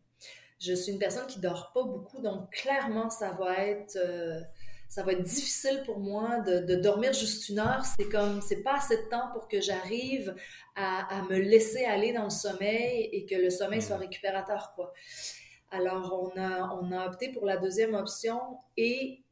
Je suis une personne qui dort pas beaucoup, donc clairement, ça va être, euh, ça va être difficile pour moi de, de dormir juste une heure. C'est comme, c'est pas assez de temps pour que j'arrive à, à, me laisser aller dans le sommeil et que le sommeil soit récupérateur, quoi. Alors, on a, on a opté pour la deuxième option et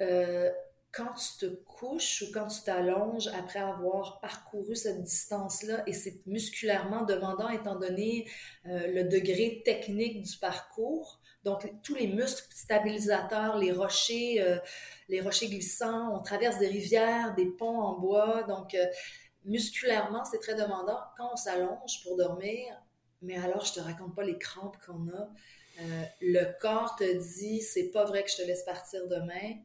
euh, quand tu te couches ou quand tu t'allonges après avoir parcouru cette distance-là, et c'est musculairement demandant étant donné euh, le degré technique du parcours, donc tous les muscles stabilisateurs, les rochers, euh, les rochers glissants, on traverse des rivières, des ponts en bois, donc musculairement c'est très demandant. Quand on s'allonge pour dormir, mais alors, je te raconte pas les crampes qu'on a. Euh, le corps te dit, c'est pas vrai que je te laisse partir demain.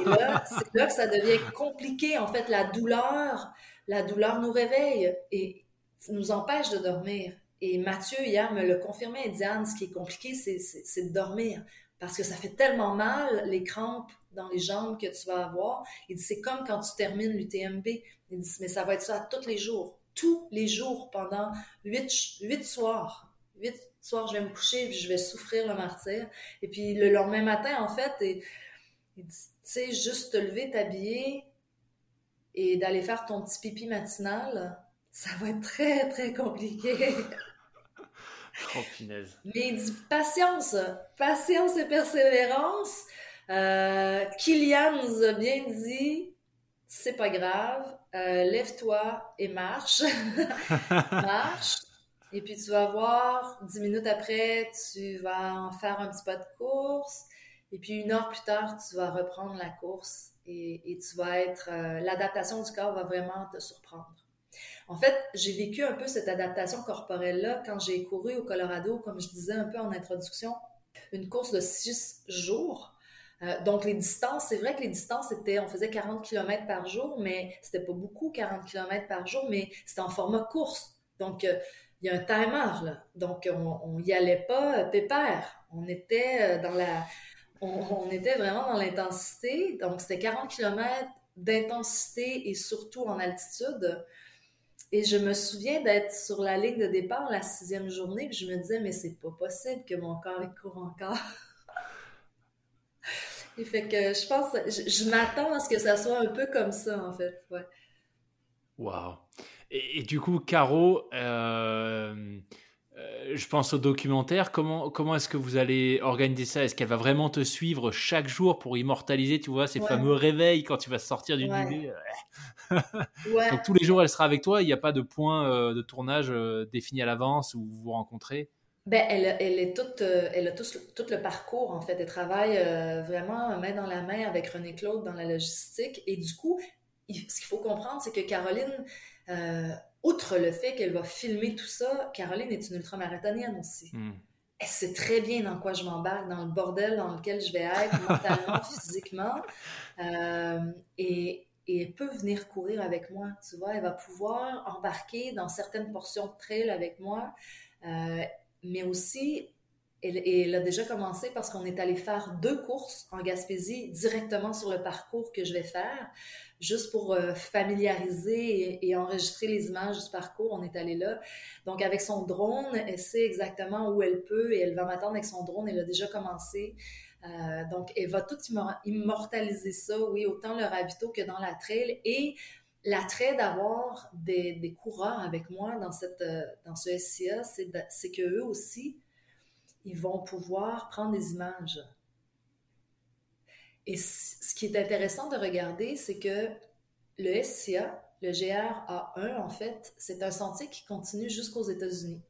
Et là, c'est là que ça devient compliqué. En fait, la douleur, la douleur nous réveille et nous empêche de dormir. Et Mathieu, hier, me le confirmait. Diane, ce qui est compliqué, c'est de dormir. Parce que ça fait tellement mal, les crampes dans les jambes que tu vas avoir. Il dit, c'est comme quand tu termines l'UTMB. Il dit, mais ça va être ça tous les jours tous les jours pendant huit, huit soirs. Huit soirs, je vais me coucher et je vais souffrir le martyr. Et puis le lendemain matin, en fait, et, tu sais, juste te lever, t'habiller et d'aller faire ton petit pipi matinal, ça va être très, très compliqué. oh, Mais il dit patience, patience et persévérance. Euh, Kylian nous a bien dit, c'est pas grave, euh, lève-toi et marche. marche. Et puis tu vas voir, dix minutes après, tu vas en faire un petit pas de course. Et puis une heure plus tard, tu vas reprendre la course et, tu vas être... Euh, l'adaptation du corps va vraiment te surprendre. En fait, j'ai vécu un peu cette adaptation corporelle-là quand j'ai couru au Colorado, comme je disais un peu en introduction, une course de six jours euh, donc, les distances, c'est vrai que les distances étaient, on faisait 40 km par jour, mais c'était pas beaucoup, 40 km par jour, mais c'était en format course. Donc, euh, il y a un timer, là. Donc, on n'y allait pas euh, pépère. On était dans la... On, était vraiment dans l'intensité. Donc, c'était 40 km d'intensité et surtout en altitude. Et je me souviens d'être sur la ligne de départ la sixième journée, puis je me disais, mais c'est pas possible que mon corps court encore. Et fait que je pense, je, m'attends à ce que ça soit un peu comme ça, en fait. Ouais. Wow. Et, du coup, Caro, euh, euh, je pense au documentaire. Comment, comment est-ce que vous allez organiser ça? Est-ce qu'elle va vraiment te suivre chaque jour pour immortaliser, tu vois, ces fameux réveils quand tu vas sortir du ouais. ouais. Donc tous les jours, elle sera avec toi. Il n'y a pas de point euh, de tournage défini à l'avance où vous vous rencontrez? Ben, elle, elle est toute, elle a tout, tout, le parcours, en fait. Elle travaille vraiment main dans la main avec René Claude dans la logistique. Et du coup, ce qu'il faut comprendre, c'est que Caroline, euh, outre le fait qu'elle va filmer tout ça, Caroline est une ultramarathonienne aussi. Hmm. Elle sait très bien dans quoi je m'embarque, dans le bordel dans lequel je vais être, mentalement, physiquement. et, et elle peut venir courir avec moi, tu vois. Elle va pouvoir embarquer dans certaines portions de trail avec moi mais aussi, elle, a déjà commencé parce qu'on est allé faire deux courses en Gaspésie directement sur le parcours que je vais faire, juste pour euh, familiariser et, enregistrer les images du parcours. On est allé là. Donc, avec son drone, elle sait exactement où elle peut et elle va m'attendre avec son drone. Elle a déjà commencé. Euh, donc, elle va tout immortaliser ça, oui, autant le ravito que dans la trail. Et l'attrait d'avoir des, coureurs avec moi dans, euh, dans ce SCA, c'est qu'eux aussi, ils vont pouvoir prendre des images. Et ce qui est intéressant de regarder, c'est que le SCA, le GRA1, en fait, c'est un sentier qui continue jusqu'aux États-Unis,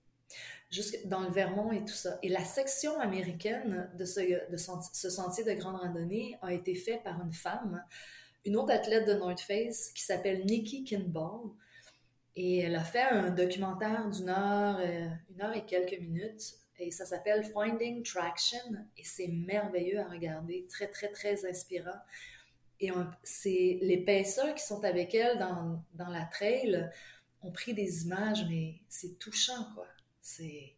jusque dans le Vermont et tout ça. Et la section américaine de ce, sentier de grande randonnée a été faite par une femme une autre athlète de North Face qui s'appelle Nikki Kinball. Et elle a fait un documentaire d'une heure, euh, une heure et quelques minutes. Et ça s'appelle Finding Traction. Et c'est merveilleux à regarder, très, très, très inspirant. Et c'est les pêcheurs qui sont avec elle dans, dans la trail ont pris des images, mais c'est touchant, quoi. C'est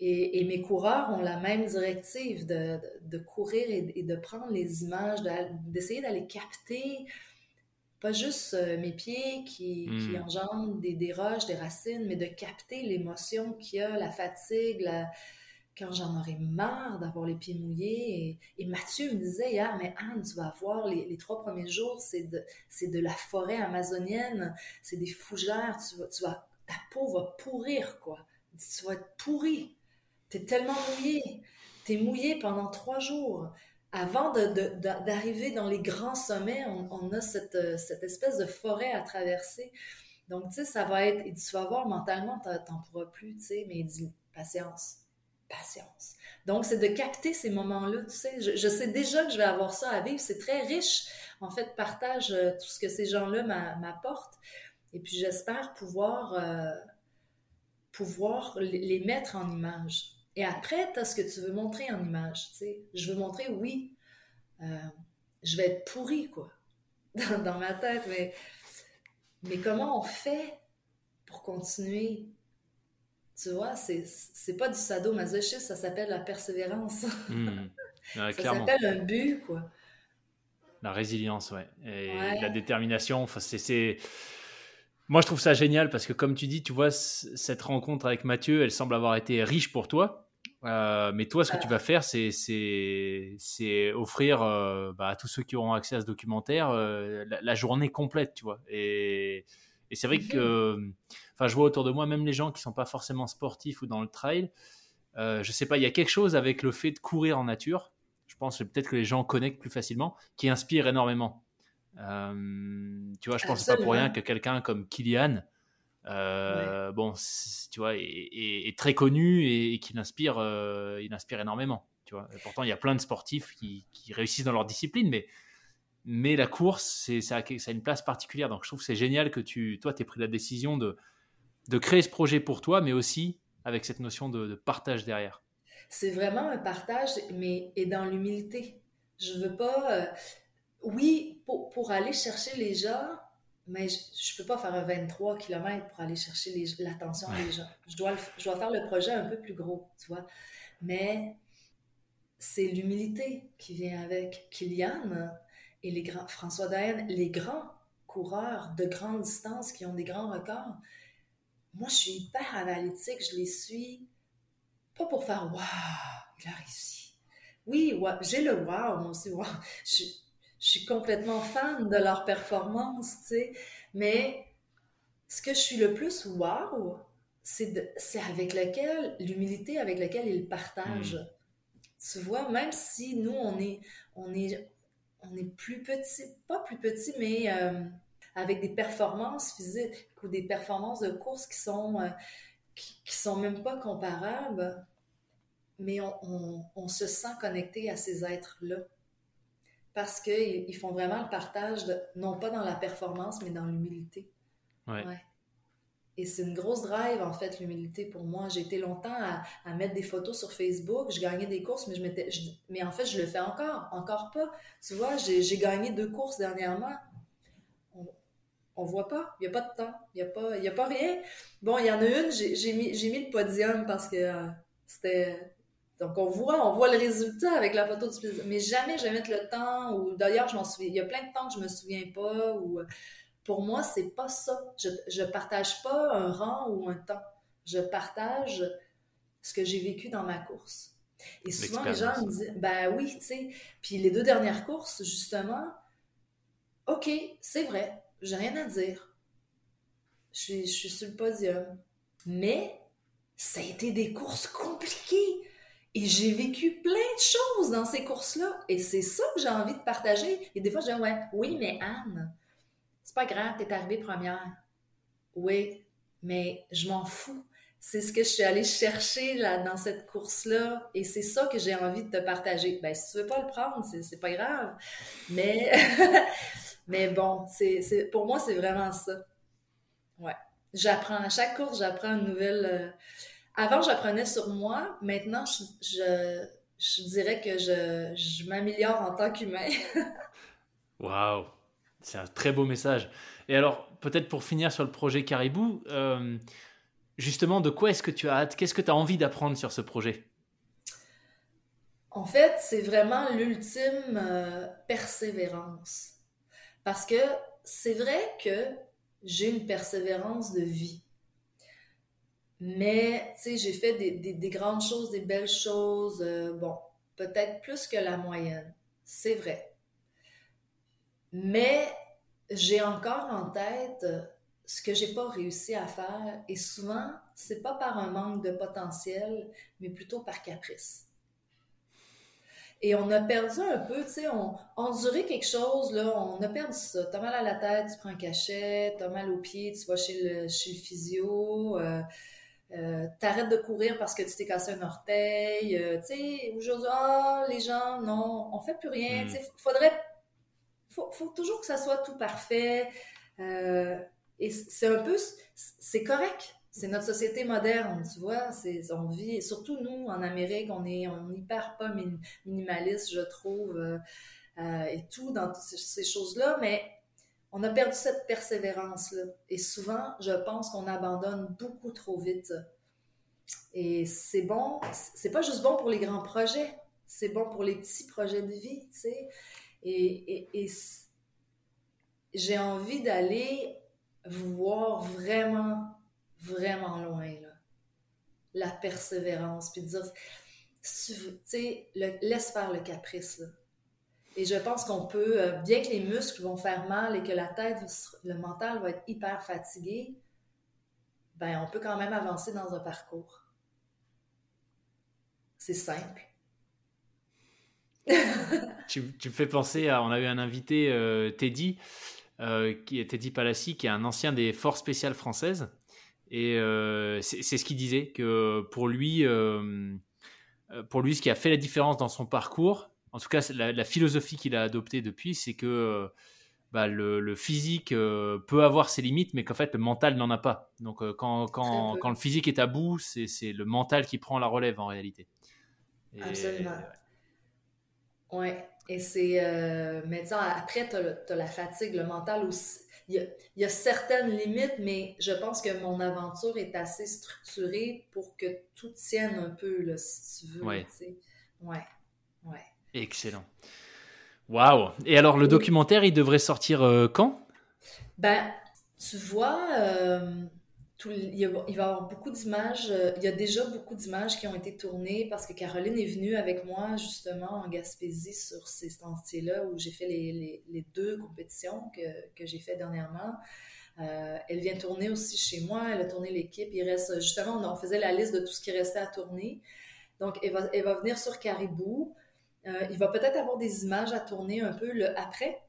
et, mes coureurs ont la même directive de, de, courir et, de prendre les images, d'essayer d'aller capter pas juste euh, mes pieds qui, qui hmm. engendrent des, des, roches, des racines, mais de capter l'émotion qu'il y a, la fatigue, la... quand j'en aurais marre d'avoir les pieds mouillés. Et, Mathieu me disait hier, mais Anne, tu vas voir les, les trois premiers jours, c'est de, de la forêt amazonienne, c'est des fougères, tu vas, tu vas, ta peau va pourrir, quoi. Tu vas être pourri. T'es tellement mouillé. T'es mouillé pendant trois jours. Avant d'arriver dans les grands sommets, on, a cette, espèce de forêt à traverser. Donc, tu sais, ça va être... Et tu vas voir, mentalement, t'en pourras plus, tu sais, mais il dit, patience, patience. Donc, c'est de capter ces moments-là, tu sais. Je, sais déjà que je vais avoir ça à vivre. C'est très riche, en fait, partage euh, tout ce que ces gens-là m'apportent. Et puis, j'espère pouvoir, euh, pouvoir les mettre en image. Et après, tu as ce que tu veux montrer en image. Je veux montrer, oui, euh, je vais être pourri, quoi, dans, ma tête, mais, mais comment on fait pour continuer? Tu vois, c'est pas du sadomasochisme, ça s'appelle la persévérance. Hmm. ça s'appelle un but, quoi. La résilience, ouais. Et la détermination, c'est moi, je trouve ça génial parce que, comme tu dis, tu vois, cette rencontre avec Mathieu, elle semble avoir été riche pour toi. Euh, mais toi, ce que tu vas faire, c'est, c'est, offrir euh, bah, à tous ceux qui auront accès à ce documentaire euh, la, journée complète, tu vois. Et, et c'est vrai que, enfin, je vois autour de moi, même les gens qui sont pas forcément sportifs ou dans le trail, je sais pas, il y a quelque chose avec le fait de courir en nature. Je pense peut-être que les gens connectent plus facilement, qui inspire énormément. tu vois, je pense pas pour rien que quelqu'un comme Kylian, euh, bon, tu vois, est, très connu et, qui inspire, euh, il inspire énormément. Tu vois. pourtant, il y a plein de sportifs qui, réussissent dans leur discipline, mais, mais la course, c'est, ça, a, une place particulière. Donc, je trouve que c'est génial que tu, toi, aies pris la décision de, de créer ce projet pour toi, mais aussi avec cette notion de, partage derrière. C'est vraiment un partage, mais et dans l'humilité. Je veux pas. Euh, oui, pour, pour aller chercher les gens, mais je ne peux pas faire un 23 km pour aller chercher l'attention des gens. Je dois, je dois faire le projet un peu plus gros, tu vois. Mais c'est l'humilité qui vient avec Kylian et les grands, François Dayan, les grands coureurs de grande distance qui ont des grands records. Moi, je suis hyper analytique, je les suis pas pour faire waouh, il a réussi. Oui, j'ai le waouh, moi aussi, waouh. Je, je suis complètement fan de leur performance, tu sais. Mais ce que je suis le plus wow, c'est avec lequel, l'humilité avec laquelle ils partagent. Hmm. Tu vois, même si nous, on est, on est, on est plus petit, pas plus petit, mais euh, avec des performances physiques ou des performances de course qui sont, euh, qui, qui, sont même pas comparables, mais on, se sent connecté à ces êtres-là. Parce qu'ils ils font vraiment le partage, de, non pas dans la performance, mais dans l'humilité. Ouais. Et c'est une grosse drive, en fait, l'humilité pour moi. J'ai été longtemps à, mettre des photos sur Facebook. Je gagnais des courses, mais, je mettais, mais en fait, je le fais encore. Encore pas. Tu vois, j'ai gagné deux courses dernièrement. On, on voit pas. Il n'y a pas de temps. Il n'y a, pas, y a pas rien. Bon, il y en a une, j'ai mis, mis le podium parce que euh, c'était. Donc, on voit, on voit le résultat avec la photo du Mais jamais je vais mettre le temps. Ou d'ailleurs, je m'en souviens. Il y a plein de temps que je me souviens pas. Ou pour moi, c'est pas ça. Je, je partage pas un rang ou un temps. Je partage ce que j'ai vécu dans ma course. Et souvent, les gens me disent, ben oui, tu sais. Puis les deux dernières courses, justement, OK, c'est vrai, j'ai rien à dire. Je suis, je suis sur le podium. Mais ça a été des courses compliquées. Et j'ai vécu plein de choses dans ces courses-là. Et c'est ça que j'ai envie de partager. Et des fois, je dis, ouais, oui, mais Anne, c'est pas grave, t'es arrivée première. Oui, mais je m'en fous. C'est ce que je suis allée chercher là, dans cette course-là et c'est ça que j'ai envie de te partager. Ben, si tu veux pas le prendre, c'est pas grave. Mais, mais bon, pour moi, c'est vraiment ça. Ouais. J'apprends, à chaque course, j'apprends une nouvelle. Euh, avant, j'apprenais sur moi. Maintenant, je, je, je dirais que je, je m'améliore en tant qu'humain. Waouh! C'est un très beau message. Et alors, peut-être pour finir sur le projet Caribou, euh, justement, de quoi est-ce que tu as hâte? Qu'est-ce que tu as envie d'apprendre sur ce projet? En fait, c'est vraiment l'ultime euh, persévérance. Parce que c'est vrai que j'ai une persévérance de vie. Mais, tu sais, j'ai fait des, grandes choses, des belles choses, euh, bon, peut-être plus que la moyenne. C'est vrai. Mais j'ai encore en tête ce que j'ai pas réussi à faire et souvent, c'est pas par un manque de potentiel, mais plutôt par caprice. Et on a perdu un peu, tu sais, on, endurait quelque chose, là, on a perdu ça. T'as mal à la tête, tu prends un cachet, t'as mal aux pieds, tu vas chez le, chez le physio, euh, euh, t'arrêtes de courir parce que tu t'es cassé un orteil, euh, tu sais, aujourd'hui, ah, les gens, non, on fait plus rien, hmm. tu sais, faudrait faut, faut toujours que ça soit tout parfait. Euh, et c'est un peu, c'est correct. C'est notre société moderne, tu vois. C'est, on vit, surtout nous, en Amérique, on est, on hyper pas minimaliste, je trouve, et tout dans ces, ces choses-là. Mais on a perdu cette persévérance-là. Et souvent, je pense qu'on abandonne beaucoup trop vite. Et c'est bon, c'est pas juste bon pour les grands projets, c'est bon pour les petits projets de vie, tu sais. Et, j'ai envie d'aller voir vraiment, vraiment loin, là. La persévérance, puis de dire, tu sais, laisse faire le caprice. Et je pense qu'on peut, euh, bien que les muscles vont faire mal et que la tête, le mental va être hyper fatigué, ben on peut quand même avancer dans un parcours. C'est simple. tu, me fais penser à. On a eu un invité, euh, Teddy, euh, qui est Teddy Palassi, qui est un ancien des forces spéciales françaises. Et c'est ce qu'il disait, que pour lui, pour lui, ce qui a fait la différence dans son parcours, en tout cas, la, philosophie qu'il a adoptée depuis, c'est que bah, le, physique peut avoir ses limites, mais qu'en fait, le mental n'en a pas. Donc, quand, quand, quand, le physique est à bout, c'est le mental qui prend la relève en réalité. Absolument. Ouais. Et c'est. Euh, mais après, tu as, la fatigue, le mental aussi. Il y, a, certaines limites, mais je pense que mon aventure est assez structurée pour que tout tienne un peu, là, si tu veux. Ouais. Ouais. ouais. Excellent. Waouh! Et alors, le documentaire, il devrait sortir euh, quand? Ben, tu vois, euh, il, va, y avoir beaucoup d'images. Euh, il y a déjà beaucoup d'images qui ont été tournées parce que Caroline est venue avec moi justement en Gaspésie sur ces sentiers-là où j'ai fait les, les, deux compétitions que, que j'ai fait dernièrement. Euh, elle vient tourner aussi chez moi. Elle a tourné l'équipe. Il reste justement, on, faisait la liste de tout ce qui restait à tourner. Donc, elle va, elle va venir sur Caribou. Euh, il va peut-être avoir des images à tourner un peu le après.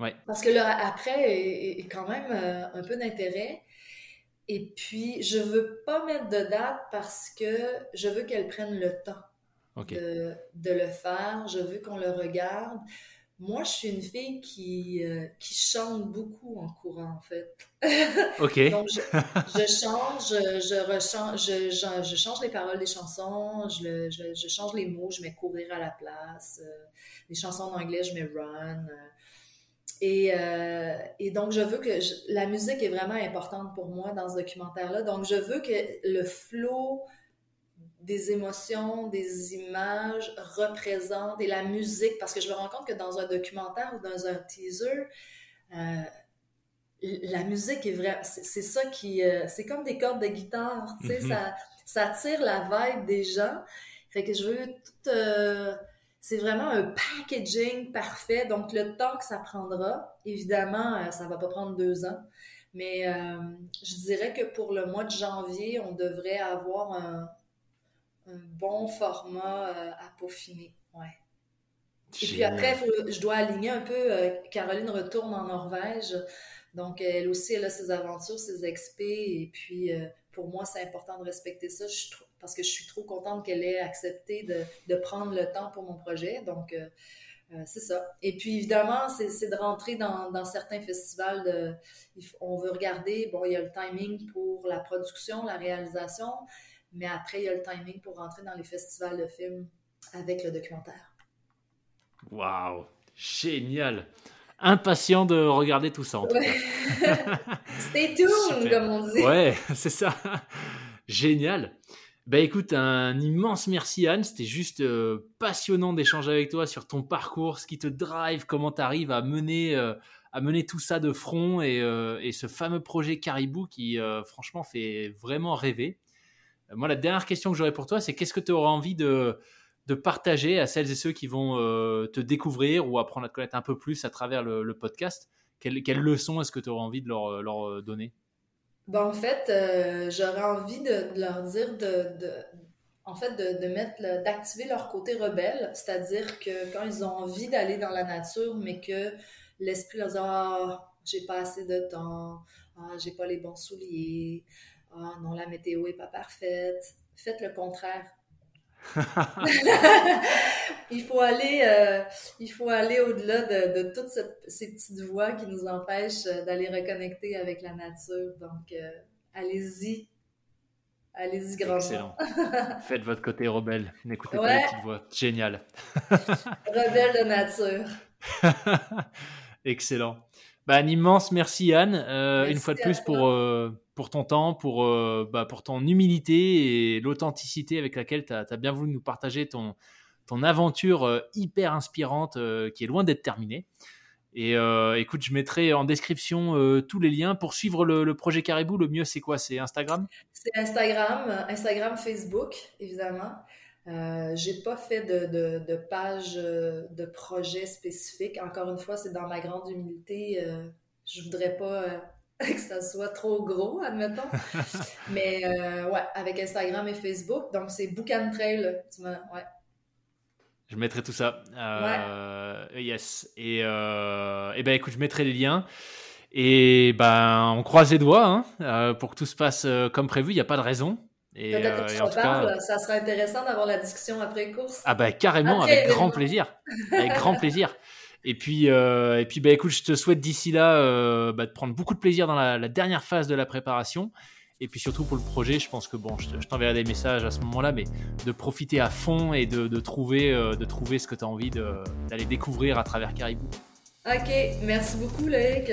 Ouais. Parce que le après est, est quand même un peu d'intérêt. Et puis, je veux pas mettre de date parce que je veux qu'elle prenne le temps. de, de, le faire. Je veux qu'on le regarde. Moi, je suis une fille qui, euh, qui chante beaucoup en courant, en fait. OK. Donc, je, je change, je, je, je, change les paroles des chansons, je, je, change les mots, je mets courir à la place. Euh, les chansons en anglais, je mets run. Euh. et, et, donc, je veux que la musique est vraiment importante pour moi dans ce documentaire-là. Donc, je veux que le flow des émotions, des images représentent et la musique, parce que je me rends compte que dans un documentaire ou dans un teaser, euh, la musique est vraie, c'est ça qui, euh, c'est comme des cordes de guitare, tu sais, mm-hmm. ça, ça tire la vibe des gens. Fait que je veux tout, euh, c'est vraiment un packaging parfait. Donc le temps que ça prendra, évidemment, ça va pas prendre deux ans, mais je dirais que pour le mois de janvier, on devrait avoir un un bon format euh, à peaufiner. Ouais. Et puis après, je dois aligner un peu. Euh, Caroline retourne en Norvège. Donc, elle aussi, elle a ses aventures, ses expés. Et puis, euh, pour moi, c'est important de respecter ça parce que je suis trop contente qu'elle ait accepté de, de, prendre le temps pour mon projet. Donc, c'est ça. Et puis, évidemment, c'est de rentrer dans, dans, certains festivals. De, on veut regarder, bon, il y a le timing pour la production, la réalisation. Mais après, il y a le timing pour rentrer dans les festivals de films avec le documentaire. Waouh! Génial! Impatient de regarder tout ça, en tout cas. Stay tuned, comme on dit. Ouais, c'est ça. Génial. Bah écoute, un immense merci Anne, c'était juste euh, passionnant d'échanger avec toi sur ton parcours, ce qui te drive, comment tu arrives à mener, euh, à mener tout ça de front et, euh, et ce fameux projet Caribou qui franchement fait vraiment rêver. Moi, la dernière question que j'aurais pour toi, c'est qu'est-ce que tu auras envie de, partager à celles et ceux qui vont euh, te découvrir ou apprendre à te connaître un peu plus à travers le, podcast? Quelles quelle leçons est-ce que tu auras envie de leur, leur donner? Ben, En fait, euh, j'aurais envie de, leur dire de en fait, de, mettre, d'activer leur côté rebelle, c'est-à-dire que quand ils ont envie d'aller dans la nature, mais que l'esprit leur dit ah, j'ai pas assez de temps, ah, j'ai pas les bons souliers, ah non, la météo est pas parfaite. Faites le contraire. il faut aller, euh, il faut aller au-delà de, toutes ces petites voix qui nous empêchent euh, d'aller reconnecter avec la nature. Donc, euh, allez-y. Allez-y grandement. Excellent. Faites votre côté rebelle. N'écoutez pas les petites voix. Génial. rebelle de nature. Excellent. Bah, un immense merci Anne, une fois de plus pour, pour ton temps, pour, euh, bah, pour ton humilité et l'authenticité avec laquelle tu as, bien voulu nous partager ton, ton aventure euh, hyper inspirante euh, qui est loin d'être terminée. Et écoute, je mettrai en description tous les liens pour suivre le, projet Caribou. Le mieux, c'est quoi? C'est Instagram? C'est Instagram, Instagram, Facebook, évidemment. Euh, j'ai pas fait de, de, page de projet spécifique. Encore une fois, c'est dans ma grande humilité. je voudrais pas que ça soit trop gros, admettons. Mais euh, ouais, avec Instagram et Facebook. Donc, c'est Book and Trail. Ouais. Je mettrai tout ça. Euh, yes. Et, euh, et ben écoute, je mettrai les liens. Et ben, on croise les doigts hein, euh, pour que tout se passe comme prévu. Il n'y a pas de raison. Et, Peut-être que tu reparles. Ça sera intéressant d'avoir la discussion après course. Ah ben carrément, avec grand plaisir. Avec grand plaisir. Et puis, euh, et puis bah, écoute, je te souhaite d'ici là euh, bah, de prendre beaucoup de plaisir dans la, dernière phase de la préparation. Et puis surtout pour le projet, je pense que bon, je t'enverrai des messages à ce moment-là, mais de profiter à fond et de, trouver, euh, de trouver ce que tu as envie d'aller découvrir à travers Caribou. Ok, merci beaucoup Loïc.